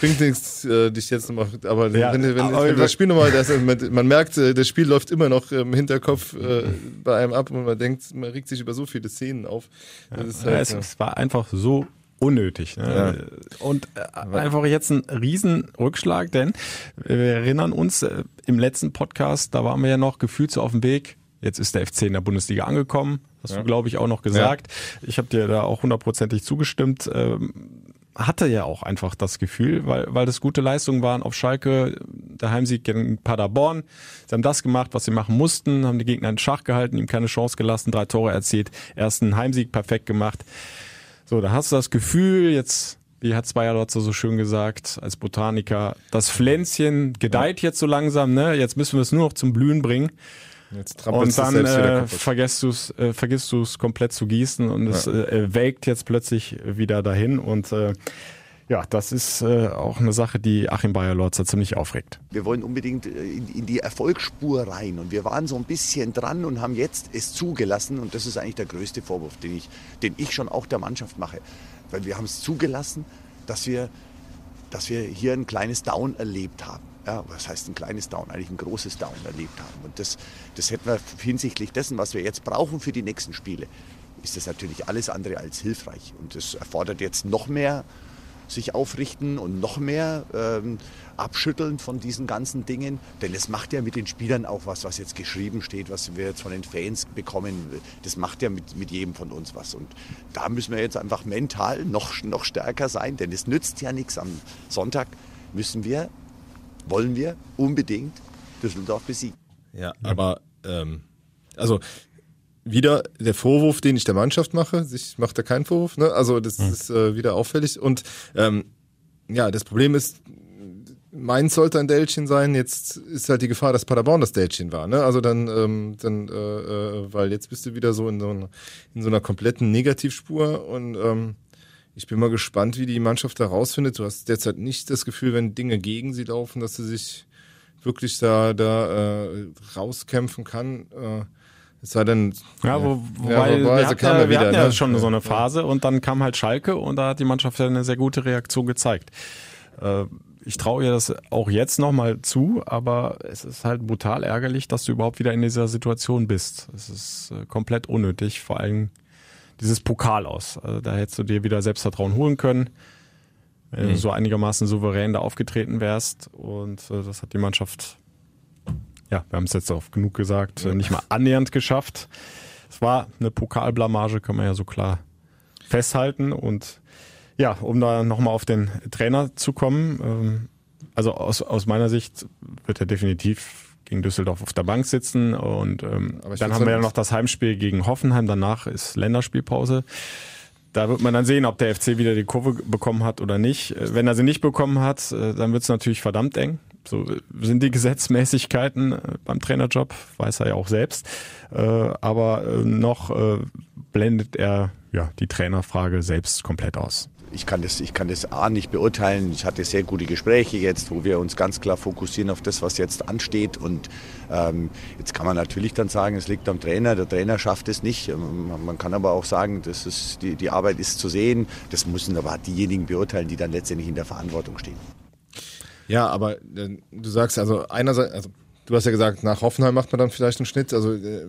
bringt nichts, äh, dich jetzt nochmal, aber ja, wenn, wenn, aber wenn das Spiel nochmal, das, man, man, merkt, äh, das Spiel läuft immer noch im Hinterkopf äh, bei einem ab und man denkt, man regt sich über so viele Szenen auf. Ja, halt, es, ja. es, war einfach so unnötig. Ne? Und äh, einfach jetzt ein Riesenrückschlag, denn wir erinnern uns, äh, im letzten Podcast, da waren wir ja noch gefühlt so auf dem Weg, Jetzt ist der FC in der Bundesliga angekommen. Hast du, glaube ich, auch noch gesagt. Ich habe dir da auch hundertprozentig zugestimmt. Ähm, hatte ja auch einfach das Gefühl, weil, weil das gute Leistungen waren auf Schalke, der Heimsieg gegen Paderborn. Sie haben das gemacht, was sie machen mussten, haben die Gegner in Schach gehalten, ihm keine Chance gelassen, drei Tore erzielt, ersten Heimsieg perfekt gemacht. So, da hast du das Gefühl, jetzt, wie hat Zweierlotzer so schön gesagt, als Botaniker, das Pflänzchen gedeiht jetzt so langsam, ne? Jetzt müssen wir es nur noch zum Blühen bringen. Jetzt und dann äh, vergisst du es äh, vergisst du es komplett zu gießen und ja. es äh, welkt jetzt plötzlich wieder dahin und äh, ja, das ist äh, auch eine Sache, die Achim Bayer-Lorzer ziemlich aufregt. Wir wollen unbedingt äh, in, in, die Erfolgsspur rein und wir waren so ein bisschen dran und haben jetzt es zugelassen und das ist eigentlich der größte Vorwurf, den ich, den ich schon auch der Mannschaft mache, weil wir haben es zugelassen, dass wir, dass wir hier ein kleines Down erlebt haben ja, was heißt ein kleines Down, eigentlich ein großes Down erlebt haben. Und das, das hätten wir hinsichtlich dessen, was wir jetzt brauchen für die nächsten Spiele, ist das natürlich alles andere als hilfreich. Und das erfordert jetzt noch mehr sich aufrichten und noch mehr ähm, abschütteln von diesen ganzen Dingen. Denn es macht ja mit den Spielern auch was, was jetzt geschrieben steht, was wir jetzt von den Fans bekommen. Das macht ja mit, mit jedem von uns was. Und da müssen wir jetzt einfach mental noch, noch stärker sein, denn es nützt ja nichts. Am Sonntag müssen wir wollen wir unbedingt Düsseldorf besiegen. Ja, aber ähm, also wieder der Vorwurf, den ich der Mannschaft mache. Ich mache da keinen Vorwurf, ne? Also das mhm. ist äh, wieder auffällig. Und ähm, ja, das Problem ist, Mainz sollte ein Dälchen sein. Jetzt ist halt die Gefahr, dass Paderborn das Dälchen war. Ne? Also dann, ähm, dann, äh, äh, weil jetzt bist du wieder so in so, einer, in so einer kompletten Negativspur und ähm, ich bin mal gespannt, wie die Mannschaft da rausfindet. Du hast derzeit nicht das Gefühl, wenn Dinge gegen sie laufen, dass sie sich wirklich da, da äh, rauskämpfen kann. Äh, es sei denn, ja, wo, wobei, ja, wir, hatten, ja, wir hatten ja ne? schon so eine Phase und dann kam halt Schalke und da hat die Mannschaft ja eine sehr gute Reaktion gezeigt. Äh, ich traue ihr das auch jetzt nochmal zu, aber es ist halt brutal ärgerlich, dass du überhaupt wieder in dieser Situation bist. Es ist äh, komplett unnötig, vor allem dieses Pokal aus. Also da hättest du dir wieder Selbstvertrauen holen können, wenn mhm. du so einigermaßen souverän da aufgetreten wärst. Und äh, das hat die Mannschaft, ja, wir haben es jetzt auch genug gesagt, äh, nicht mal (laughs) annähernd geschafft. Es war eine Pokalblamage, kann man ja so klar festhalten. Und ja, um da nochmal auf den Trainer zu kommen, ähm, also aus, aus meiner Sicht wird er definitiv gegen Düsseldorf auf der Bank sitzen und ähm, dann haben wir ja noch das Heimspiel gegen Hoffenheim. Danach ist Länderspielpause. Da wird man dann sehen, ob der FC wieder die Kurve bekommen hat oder nicht. Äh, wenn er sie nicht bekommen hat, äh, dann wird es natürlich verdammt eng. So sind die (laughs) Gesetzmäßigkeiten äh, beim Trainerjob, weiß er ja auch selbst. Aber noch blendet er ja die Trainerfrage selbst komplett aus ich kann das, ich kann das A nicht beurteilen. Ich hatte sehr gute Gespräche jetzt, wo wir uns ganz klar fokussieren auf das, was jetzt ansteht. Und ähm, jetzt kann man natürlich dann sagen, es liegt am Trainer. Der Trainer schafft es nicht. Ähm, man kann aber auch sagen, das ist, die, die Arbeit ist zu sehen. Das müssen aber diejenigen beurteilen, die dann letztendlich in der Verantwortung stehen. Ja, aber äh, du sagst also einerseits, also du hast ja gesagt, nach Hoffenheim macht man dann vielleicht einen Schnitt. Also äh,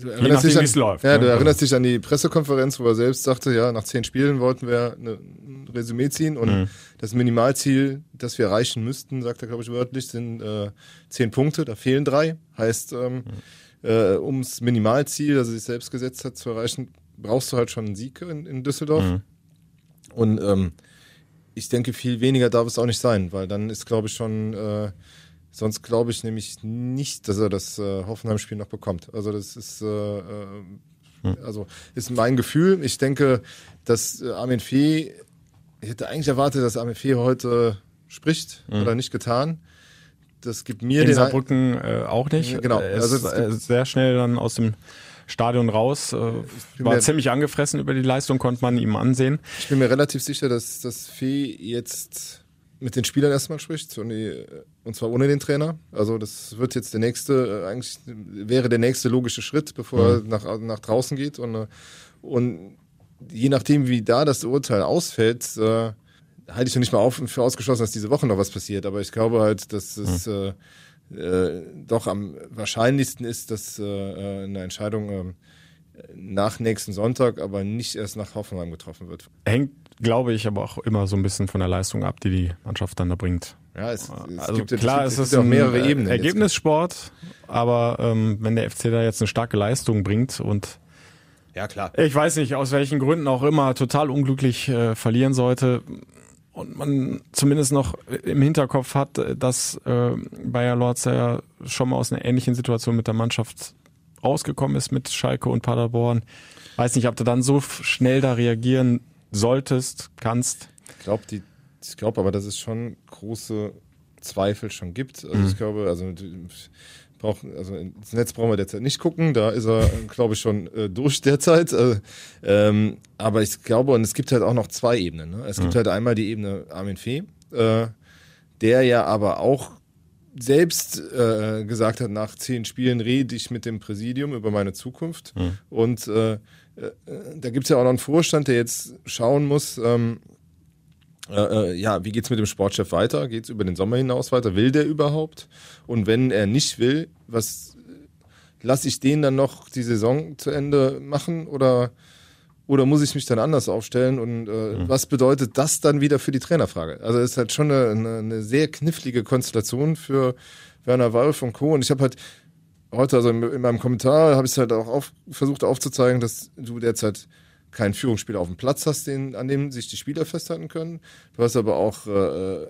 du erinnerst, dich an, läuft, ja, ne? du erinnerst dich an die Pressekonferenz, wo er selbst sagte, ja, nach zehn Spielen wollten wir eine, ein Resümee ziehen und mhm. das Minimalziel, das wir erreichen müssten, sagt er, glaube ich, wörtlich, sind äh, zehn Punkte, da fehlen drei. Heißt, ähm, mhm. äh, ums Minimalziel, das er sich selbst gesetzt hat, zu erreichen, brauchst du halt schon einen Sieg in, in Düsseldorf. Mhm. Und ähm, ich denke, viel weniger darf es auch nicht sein, weil dann ist, glaube ich, schon äh, Sonst glaube ich nämlich nicht, dass er das äh, Hoffenheim-Spiel noch bekommt. Also das ist, äh, äh, hm. also ist mein Gefühl. Ich denke, dass äh, Armin Fee, ich hätte eigentlich erwartet, dass Fee heute spricht, hm. oder nicht getan. Das gibt mir In den Saarbrücken äh, auch nicht. Genau. Er ist also, äh, sehr schnell dann aus dem Stadion raus, äh, war ziemlich angefressen über die Leistung, konnte man ihm ansehen. Ich bin mir relativ sicher, dass das Fee jetzt mit den Spielern erstmal spricht und, die, und zwar ohne den Trainer. Also das wird jetzt der nächste, äh, eigentlich wäre der nächste logische Schritt, bevor mhm. er nach, nach draußen geht und, äh, und je nachdem, wie da das Urteil ausfällt, äh, halte ich noch nicht mal auf, für ausgeschlossen, dass diese Woche noch was passiert. Aber ich glaube halt, dass es mhm. äh, äh, doch am wahrscheinlichsten ist, dass äh, eine Entscheidung äh, nach nächsten Sonntag, aber nicht erst nach Hoffenheim getroffen wird. Hängt glaube ich, aber auch immer so ein bisschen von der Leistung ab, die die Mannschaft dann da bringt. Ja, es, es also gibt, klar, es, es ist auch mehrere Ebenen. Ergebnissport, aber ähm, wenn der FC da jetzt eine starke Leistung bringt und ja klar, ich weiß nicht aus welchen Gründen auch immer total unglücklich äh, verlieren sollte und man zumindest noch im Hinterkopf hat, dass äh, Bayer Lorz ja schon mal aus einer ähnlichen Situation mit der Mannschaft rausgekommen ist mit Schalke und Paderborn. Weiß nicht, ob du dann so schnell da reagieren solltest, kannst. Ich glaube, die, ich glaube aber, dass es schon große Zweifel schon gibt. Also mhm. ich glaube, also brauch, also ins Netz brauchen wir derzeit nicht gucken, da ist er, glaube ich, schon äh, durch derzeit. Äh, ähm, aber ich glaube, und es gibt halt auch noch zwei Ebenen. Ne? Es gibt mhm. halt einmal die Ebene Armin Fee, äh, der ja aber auch selbst äh, gesagt hat, nach zehn Spielen rede ich mit dem Präsidium über meine Zukunft. Mhm. Und äh, äh, da gibt es ja auch noch einen Vorstand, der jetzt schauen muss, ähm, äh, äh ja, wie geht's mit dem Sportchef weiter? Geht's über den Sommer hinaus weiter? Will der überhaupt? Und wenn er nicht will, was lasse ich den dann noch die Saison zu Ende machen oder oder muss ich mich dann anders aufstellen und äh, mhm. was bedeutet das dann wieder für die Trainerfrage? Also es ist halt schon eine, eine, eine sehr knifflige Konstellation für Werner Wolf und Co. Und ich habe halt heute, also in, in meinem Kommentar, habe ich es halt auch auf, versucht aufzuzeigen, dass du derzeit keinen Führungsspieler auf dem Platz hast, den, an dem sich die Spieler festhalten können. Du hast aber auch äh,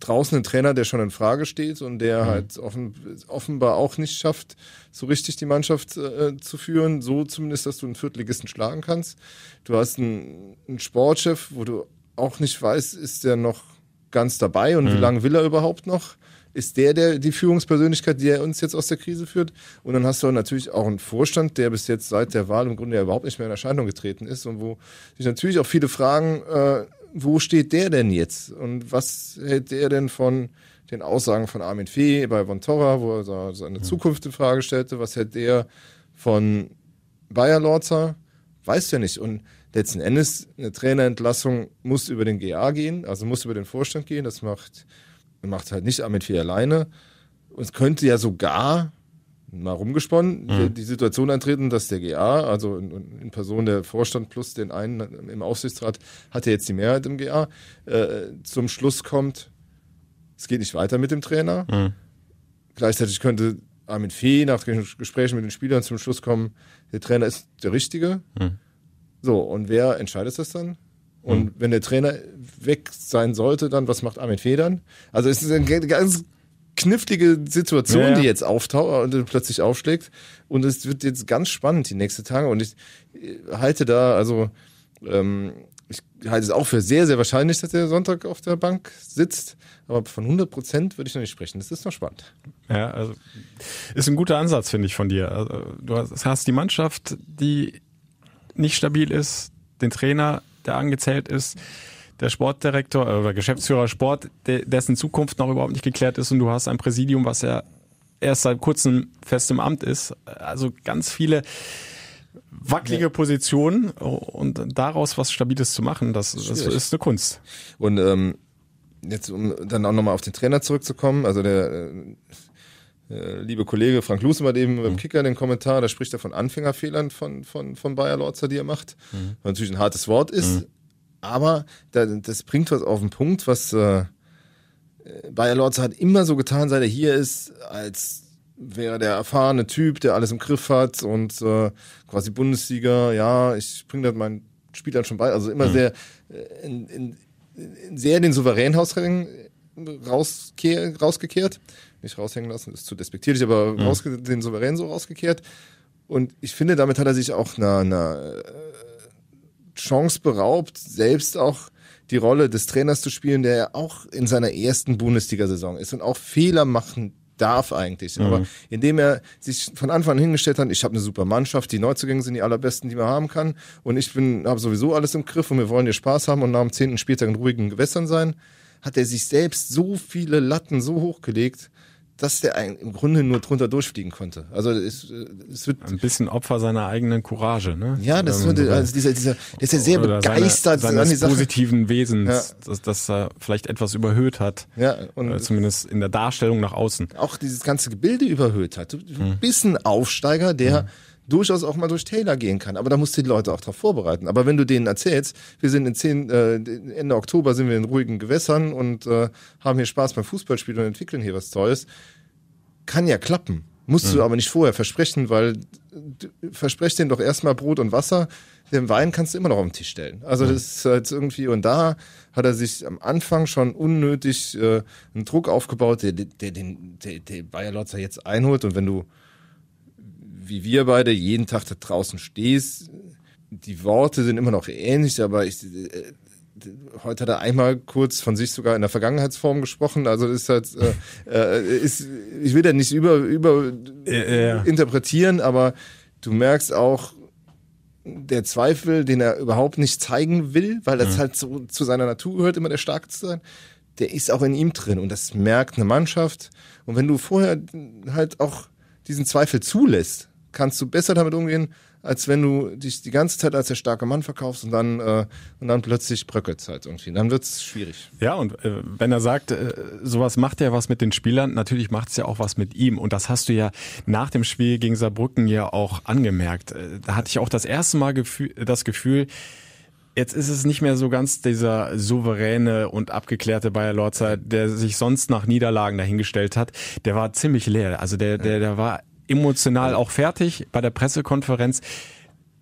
draußen einen Trainer, der schon in Frage steht und der mhm. halt offen, offenbar auch nicht schafft, so richtig die Mannschaft äh, zu führen. So zumindest, dass du einen Viertligisten schlagen kannst. Du hast einen, einen Sportchef, wo du auch nicht weißt, ist der noch ganz dabei und mhm. wie lange will er überhaupt noch? Ist der, der die Führungspersönlichkeit, die er uns jetzt aus der Krise führt. Und dann hast du natürlich auch einen Vorstand, der bis jetzt seit der Wahl im Grunde ja überhaupt nicht mehr in Erscheinung getreten ist und wo sich natürlich auch viele fragen, äh, wo steht der denn jetzt? Und was hält der denn von den Aussagen von Armin Fee bei Von Torra, wo er seine Zukunft in Frage stellte? Was hält der von Bayer Lorzer? Weißt du ja nicht. Und letzten Endes, eine Trainerentlassung muss über den GA gehen, also muss über den Vorstand gehen. Das macht macht halt nicht Ahmed Fee alleine. Und es könnte ja sogar, mal rumgesponnen, mhm. die, Situation eintreten, dass der GA, also in, in, Person der Vorstand plus den einen im Aufsichtsrat, hat ja jetzt die Mehrheit im GA, äh, zum Schluss kommt, es geht nicht weiter mit dem Trainer. Mhm. Gleichzeitig könnte Armin Fee nach Gesprächen mit den Spielern zum Schluss kommen, der Trainer ist der Richtige. Mhm. So, und wer entscheidet das dann? Und mhm. wenn der Trainer weg sein sollte, dann was macht Armin Federn? Also es ist eine ganz knifflige Situation, ja, ja. die jetzt auftaucht und plötzlich aufschlägt. Und es wird jetzt ganz spannend die nächsten Tage. Und ich halte da, also ähm, ich halte es auch für sehr, sehr wahrscheinlich, dass er Sonntag auf der Bank sitzt. Aber von 100 Prozent würde ich noch nicht sprechen. Das ist noch spannend. Ja, also ist ein guter Ansatz, finde ich, von dir. Also, du hast die Mannschaft, die nicht stabil ist, den Trainer, der angezählt ist, der Sportdirektor äh, oder Geschäftsführer Sport, dessen Zukunft noch überhaupt nicht geklärt ist und du hast ein Präsidium, was ja erst seit kurzem fest im Amt ist. Also ganz viele wackelige. Positionen und daraus was Stabiles zu machen, das, das ist eine Kunst. Und ähm, jetzt um dann auch nochmal auf den Trainer zurückzukommen, also der äh, liebe Kollege Frank Lusemann eben mhm. im Kicker den Kommentar, da spricht er von Anfängerfehlern von, von, von Bayer Lorzer, die er macht. Mhm. Was natürlich ein hartes Wort ist, mhm. aber da, das bringt was auf den Punkt, was äh, Bayer Lorzer hat immer so getan, seit er hier ist, als wäre der erfahrene Typ, der alles im Griff hat und äh, quasi Bundesliga, ja, ich bringe das meinen Spielern schon bei. Also immer mhm. sehr äh, in, in, in sehr den souveränen Hausring rausgekehrt. Nicht raushängen lassen, ist zu despektierlich, aber mhm. den souverän so rausgekehrt. Und ich finde, damit hat er sich auch einer, einer äh, Chance beraubt, selbst auch die Rolle des Trainers zu spielen, der ja auch in seiner ersten Bundesliga-Saison ist und auch Fehler machen darf eigentlich. Mhm. Aber indem er sich von Anfang an hingestellt hat, ich habe eine super Mannschaft, die Neuzugänge sind die allerbesten, die man haben kann und ich bin habe sowieso alles im Griff und wir wollen hier Spaß haben und nach dem zehnten Spieltag in ruhigen Gewässern sein, hat er sich selbst so viele Latten so hochgelegt, dass der im Grunde nur drunter durchfliegen konnte. Also es, es wird ein bisschen Opfer seiner eigenen Courage, ne? Ja, das wird, also dieser, dieser, der ist ja sehr begeistert seine, seines positiven Wesens, ja. dass, dass er vielleicht etwas überhöht hat. Ja, und äh, zumindest in der Darstellung nach außen. Auch dieses ganze Gebilde überhöht hat. Du, du hm. bist ein Aufsteiger, der hm durchaus auch mal durch Taylor gehen kann. Aber da musst du die Leute auch darauf vorbereiten. Aber wenn du denen erzählst, wir sind in zehn, äh, Ende Oktober sind wir in ruhigen Gewässern und äh, haben hier Spaß beim Fußballspielen und entwickeln hier was Tolles, kann ja klappen. Musst mhm. du aber nicht vorher versprechen, weil du versprech denen doch erstmal Brot und Wasser. Den Wein kannst du immer noch auf den Tisch stellen. Also mhm. das ist halt irgendwie, und da hat er sich am Anfang schon unnötig äh, einen Druck aufgebaut, der, der, den der, der Bayer Lotzer jetzt einholt. Und wenn du wie wir beide jeden Tag da draußen stehst, die Worte sind immer noch ähnlich, aber ich, äh, heute hat er einmal kurz von sich sogar in der Vergangenheitsform gesprochen. Also ist halt, äh, äh, ist, ich will da nicht über, über ja, ja. interpretieren, aber du merkst auch der Zweifel, den er überhaupt nicht zeigen will, weil das mhm. halt so zu seiner Natur gehört, immer der Starke zu sein. Der ist auch in ihm drin und das merkt eine Mannschaft. Und wenn du vorher halt auch diesen Zweifel zulässt, kannst du besser damit umgehen, als wenn du dich die ganze Zeit als der starke Mann verkaufst und dann äh, und dann plötzlich bröckelt es halt irgendwie. Dann wird es schwierig. Ja, und äh, wenn er sagt, äh, sowas macht ja was mit den Spielern, natürlich macht es ja auch was mit ihm. Und das hast du ja nach dem Spiel gegen Saarbrücken ja auch angemerkt. Äh, da hatte ich auch das erste Mal Gefühl, das Gefühl, Jetzt ist es nicht mehr so ganz dieser souveräne und abgeklärte Bayer Lorzer, der sich sonst nach Niederlagen dahingestellt hat. Der war ziemlich leer. Also der, der, der war emotional auch fertig bei der Pressekonferenz.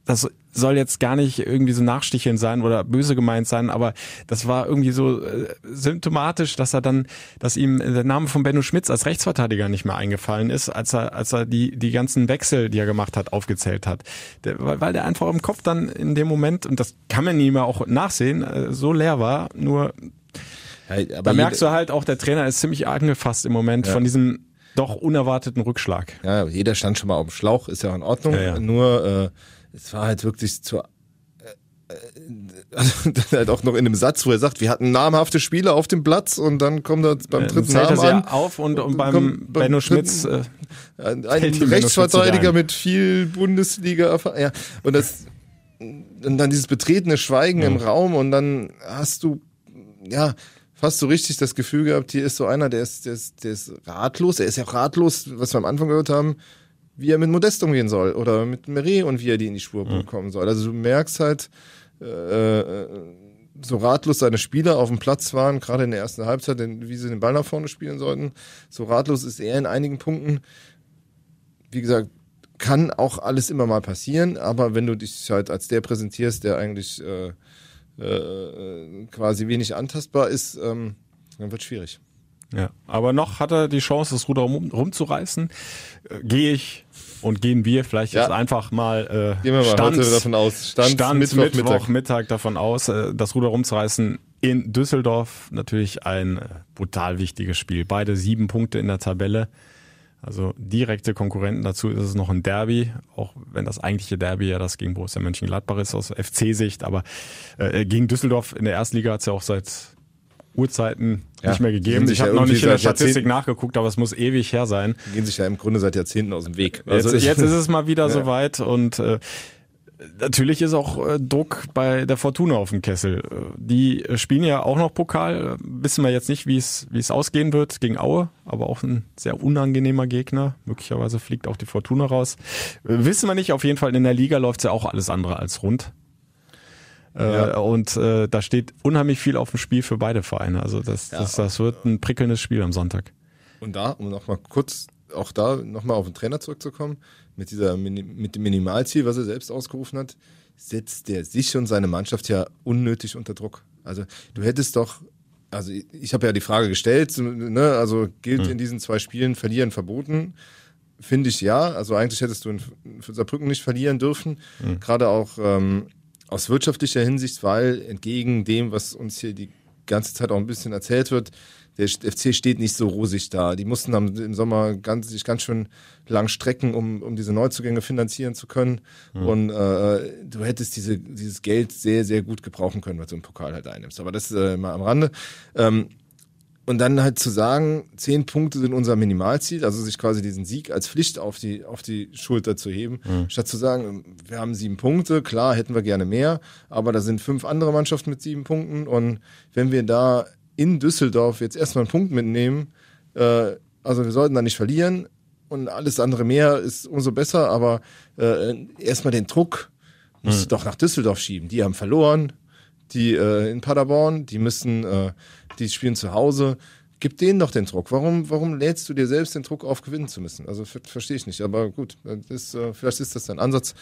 Das soll jetzt gar nicht irgendwie so nachsticheln sein oder böse gemeint sein, aber das war irgendwie so äh, symptomatisch, dass er dann, dass ihm der Name von Benno Schmitz als Rechtsverteidiger nicht mehr eingefallen ist, als er, als er die, die ganzen Wechsel, die er gemacht hat, aufgezählt hat. Der, weil der einfach im Kopf dann in dem Moment, und das kann man ihm auch nachsehen, äh, so leer war, nur ja, da merkst du halt auch, der Trainer ist ziemlich angefasst im Moment ja. von diesem doch unerwarteten Rückschlag. Ja, jeder stand schon mal auf dem Schlauch, ist ja in Ordnung. Ja, ja. Nur äh, es war halt wirklich zur äh, also (laughs) dann halt auch noch in einem Satz, wo er sagt, wir hatten namhafte Spieler auf dem Platz und dann kommt er beim dritten äh, Namen an. auf und, und beim kommt, Benno Schmitz äh, ein, Rechtsverteidiger mit viel Bundesliga ja und das und dann dieses betretene Schweigen ja. im Raum und dann hast du ja fast so richtig das Gefühl gehabt, hier ist so einer, der ist, der ist, der ist ratlos. Er ist ja auch ratlos, was wir am Anfang gehört haben, wie er mit Modest umgehen soll oder mit Meret und wie er die in die Spur mhm. bekommen soll. Also du merkst halt, äh, äh, so ratlos seine Spieler auf dem Platz waren, gerade in der ersten Halbzeit, wie sie den Ball nach vorne spielen sollten. So ratlos ist er in einigen Punkten. Wie gesagt, kann auch alles immer mal passieren, aber wenn du dich halt als der präsentierst, der eigentlich äh, äh, quasi wenig antastbar ist, ähm, dann wird schwierig. Ja, aber noch hat er die Chance, das Ruder rum, rumzureißen. Äh, Gehe ich und gehen wir vielleicht ja. jetzt einfach mal, äh, Gehen wir mal Stand, davon aus. Stand, Stand Mittwoch, Mittwoch Mittag. Mittag davon aus, äh, das Ruder rumzureißen. In Düsseldorf natürlich ein äh, brutal wichtiges Spiel. Beide sieben Punkte in der Tabelle. Also direkte Konkurrenten dazu ist es noch ein Derby, auch wenn das eigentliche Derby ja das gegen Borussia Mönchengladbach ist aus FC-Sicht, aber äh, gegen Düsseldorf in der Erstliga hat es ja auch seit Uhrzeiten Ja, nicht mehr gegeben. Ich habe ja noch nicht in der Statistik Jahrzehnten- nachgeguckt, aber es muss ewig her sein. Gehen sich ja im Grunde seit Jahrzehnten aus dem Weg. Jetzt, Also ich- jetzt ist es mal wieder (laughs) soweit und äh, natürlich ist auch äh, Druck bei der Fortuna auf dem Kessel. Äh, Die äh, spielen ja auch noch Pokal. Wissen wir jetzt nicht, wie es wie es ausgehen wird gegen Aue, aber auch ein sehr unangenehmer Gegner. Möglicherweise fliegt auch die Fortuna raus. Wissen wir nicht. Auf jeden Fall in der Liga läuft's ja auch alles andere als rund. Äh, Ja. Und äh, da steht unheimlich viel auf dem Spiel für beide Vereine. Also das, Ja. das, das wird ein prickelndes Spiel am Sonntag. Und da, um nochmal kurz auch da nochmal auf den Trainer zurückzukommen, mit, dieser, mit dem Minimalziel, was er selbst ausgerufen hat, setzt der sich und seine Mannschaft ja unnötig unter Druck. Also du hättest doch, also ich, ich habe ja die Frage gestellt, ne, also gilt in diesen zwei Spielen Verlieren verboten? Finde ich ja. Also eigentlich hättest du in, Saarbrücken nicht verlieren dürfen. Gerade auch ähm, aus wirtschaftlicher Hinsicht, weil entgegen dem, was uns hier die ganze Zeit auch ein bisschen erzählt wird, der FC steht nicht so rosig da. Die mussten im Sommer ganz, sich ganz schön lang strecken, um, um diese Neuzugänge finanzieren zu können. Und äh, du hättest diese, dieses Geld sehr, sehr gut gebrauchen können, was du im Pokal halt einnimmst. Aber das äh, mal am Rande. Ähm, und dann halt zu sagen, zehn Punkte sind unser Minimalziel, also sich quasi diesen Sieg als Pflicht auf die, auf die Schulter zu heben, statt zu sagen, wir haben sieben Punkte, klar, hätten wir gerne mehr, aber da sind fünf andere Mannschaften mit sieben Punkten. Und wenn wir da in Düsseldorf jetzt erstmal einen Punkt mitnehmen, äh, also wir sollten da nicht verlieren und alles andere mehr ist umso besser, aber äh, erstmal den Druck musst du doch nach Düsseldorf schieben. Die haben verloren, die äh, in Paderborn, die müssen, äh, die spielen zu Hause. Gib denen doch den Druck. Warum, warum lädst du dir selbst den Druck auf, gewinnen zu müssen? Also ver verstehe ich nicht. Aber gut, ist, äh, vielleicht ist das dein Ansatz.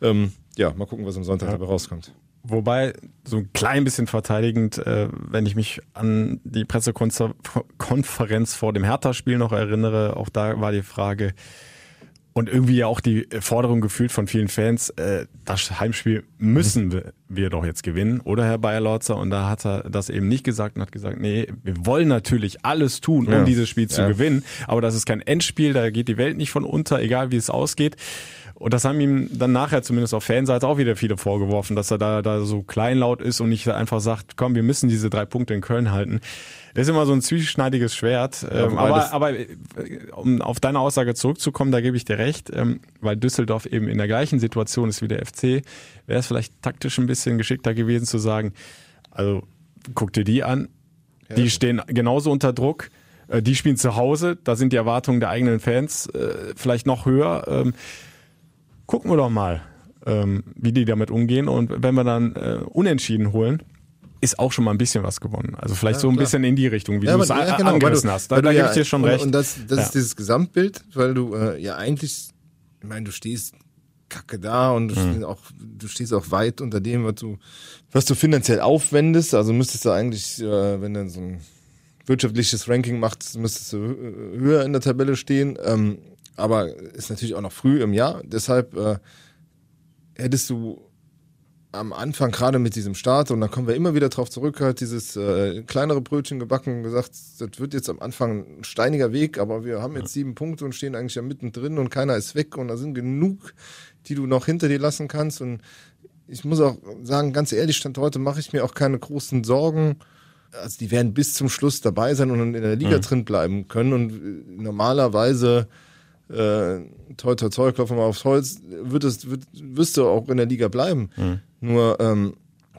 Ähm, ja, mal gucken, was am Sonntag dabei rauskommt. Wobei, so ein klein bisschen verteidigend, äh, wenn ich mich an die Pressekonferenz vor dem Hertha-Spiel noch erinnere, auch da war die Frage und irgendwie ja auch die Forderung gefühlt von vielen Fans, äh, das Heimspiel müssen wir, wir doch jetzt gewinnen, oder Herr Bayer-Lorzer? Und da hat er das eben nicht gesagt und hat gesagt, nee, wir wollen natürlich alles tun, um Ja. dieses Spiel zu Ja. gewinnen, aber das ist kein Endspiel, da geht die Welt nicht von unter, egal wie es ausgeht. Und das haben ihm dann nachher zumindest auf Fanseite auch wieder viele vorgeworfen, dass er da, da so kleinlaut ist und nicht einfach sagt, komm, wir müssen diese drei Punkte in Köln halten. Das ist immer so ein zwieschneidiges Schwert. ähm, wobei aber, aber äh, um auf deine Aussage zurückzukommen, da gebe ich dir recht, ähm, weil Düsseldorf eben in der gleichen Situation ist wie der FC, wäre es vielleicht taktisch ein bisschen geschickter gewesen zu sagen, also guck dir die an, die stehen genauso unter Druck. äh, Die spielen zu Hause, da sind die Erwartungen der eigenen Fans äh, vielleicht noch höher. Ähm, gucken wir doch mal, ähm, wie die damit umgehen. Und wenn wir dann äh, unentschieden holen, ist auch schon mal ein bisschen was gewonnen. Also vielleicht so ein klar. bisschen in die Richtung, wie Ja, du es ja, genau, angerissen du- hast. Da, da gebe ja- ich dir schon und, recht. Und das, das Ja. ist dieses Gesamtbild, weil du äh, ja eigentlich, ich meine, du stehst kacke da und du, Mhm. stehst auch, du stehst auch weit unter dem, was du, was du finanziell aufwendest. Also müsstest du eigentlich, äh, wenn du so ein wirtschaftliches Ranking machst, müsstest du äh, höher in der Tabelle stehen. Ähm, aber ist natürlich auch noch früh im Jahr. Deshalb äh, hättest du am Anfang gerade mit diesem Start und da kommen wir immer wieder drauf zurück, halt dieses äh, kleinere Brötchen gebacken und gesagt, das wird jetzt am Anfang ein steiniger Weg, aber wir haben jetzt sieben Punkte und stehen eigentlich ja mittendrin und keiner ist weg und da sind genug, die du noch hinter dir lassen kannst und ich muss auch sagen, ganz ehrlich, Stand heute mache ich mir auch keine großen Sorgen. Also die werden bis zum Schluss dabei sein und in der Liga drin bleiben können und äh, normalerweise äh, toi toi toi, klopfen wir mal aufs Holz, wird es, wird, wirst du auch in der Liga bleiben. Nur, ähm,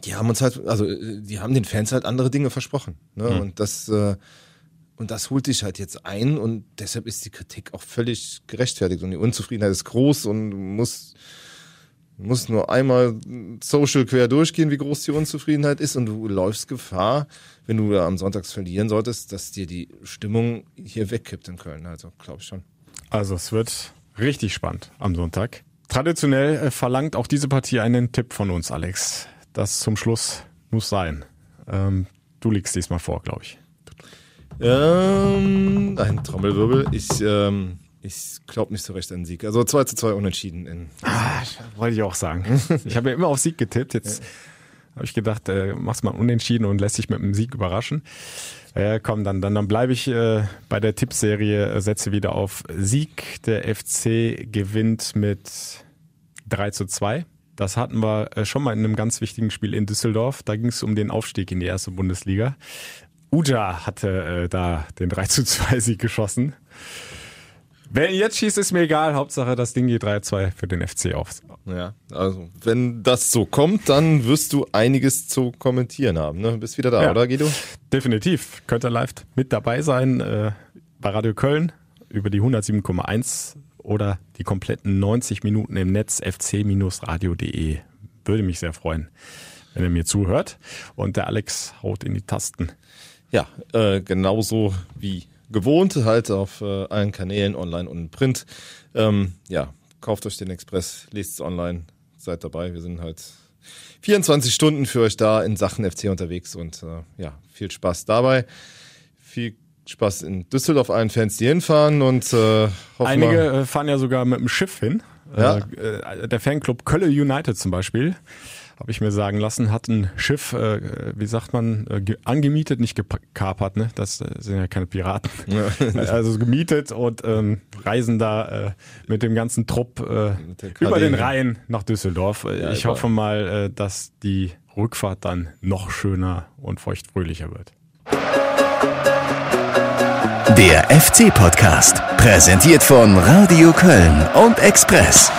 die haben uns halt, also äh, die haben den Fans halt andere Dinge versprochen. Ne? Und das, äh, und das holt dich halt jetzt ein und deshalb ist die Kritik auch völlig gerechtfertigt und die Unzufriedenheit ist groß und du musst, du musst nur einmal social quer durchgehen, wie groß die Unzufriedenheit ist und du läufst Gefahr, wenn du am Sonntags verlieren solltest, dass dir die Stimmung hier wegkippt in Köln. Also glaube ich schon. Also es wird richtig spannend am Sonntag. Traditionell äh, verlangt auch diese Partie einen Tipp von uns, Alex. Das zum Schluss muss sein. Ähm, du liegst diesmal vor, glaube ich. Ähm, ein Trommelwirbel. Ich, ähm, ich glaube nicht so recht an Sieg. Also 2 zu 2 unentschieden in. Ah, wollte ich auch sagen. (laughs) Ich habe ja immer auf Sieg getippt. Jetzt Habe ich gedacht, äh, mach's mal unentschieden und lässt sich mit einem Sieg überraschen. Ja, komm, dann, dann, dann bleibe ich äh, bei der Tippserie, äh, setze wieder auf Sieg. Der FC gewinnt mit 3 zu 2. Das hatten wir äh, schon mal in einem ganz wichtigen Spiel in Düsseldorf. Da ging es um den Aufstieg in die erste Bundesliga. Uja hatte äh, da den 3 zu 2 Sieg geschossen. Wer jetzt schießt, ist mir egal. Hauptsache, das Ding geht 3-2 für den FC auf. Ja, also wenn das so kommt, dann wirst du einiges zu kommentieren haben. Ne? Bist wieder da, ja, oder Guido? Definitiv. Könnt ihr live mit dabei sein äh, bei Radio Köln über die 107,1 oder die kompletten 90 Minuten im Netz fc-radio.de. Würde mich sehr freuen, wenn ihr mir zuhört. Und der Alex haut in die Tasten. Ja, äh, genauso wie gewohnt, halt auf äh, allen Kanälen, online und print. Ähm, ja, kauft euch den Express, lest es online, seid dabei. Wir sind halt 24 Stunden für euch da in Sachen FC unterwegs und äh, ja, viel Spaß dabei. Viel Spaß in Düsseldorf allen Fans, die hinfahren und äh, Einige äh, fahren ja sogar mit dem Schiff hin. Ja. Äh, der Fanclub Kölle United zum Beispiel habe ich mir sagen lassen, hat ein Schiff, äh, wie sagt man, äh, angemietet, nicht gekapert, ne? Das äh, sind ja keine Piraten. Ja. (laughs) also gemietet und ähm, reisen da äh, mit dem ganzen Trupp äh, über den Rhein nach Düsseldorf. Ja, ich hoffe mal, äh, dass die Rückfahrt dann noch schöner und feuchtfröhlicher wird. Der FC-Podcast, präsentiert von Radio Köln und Express.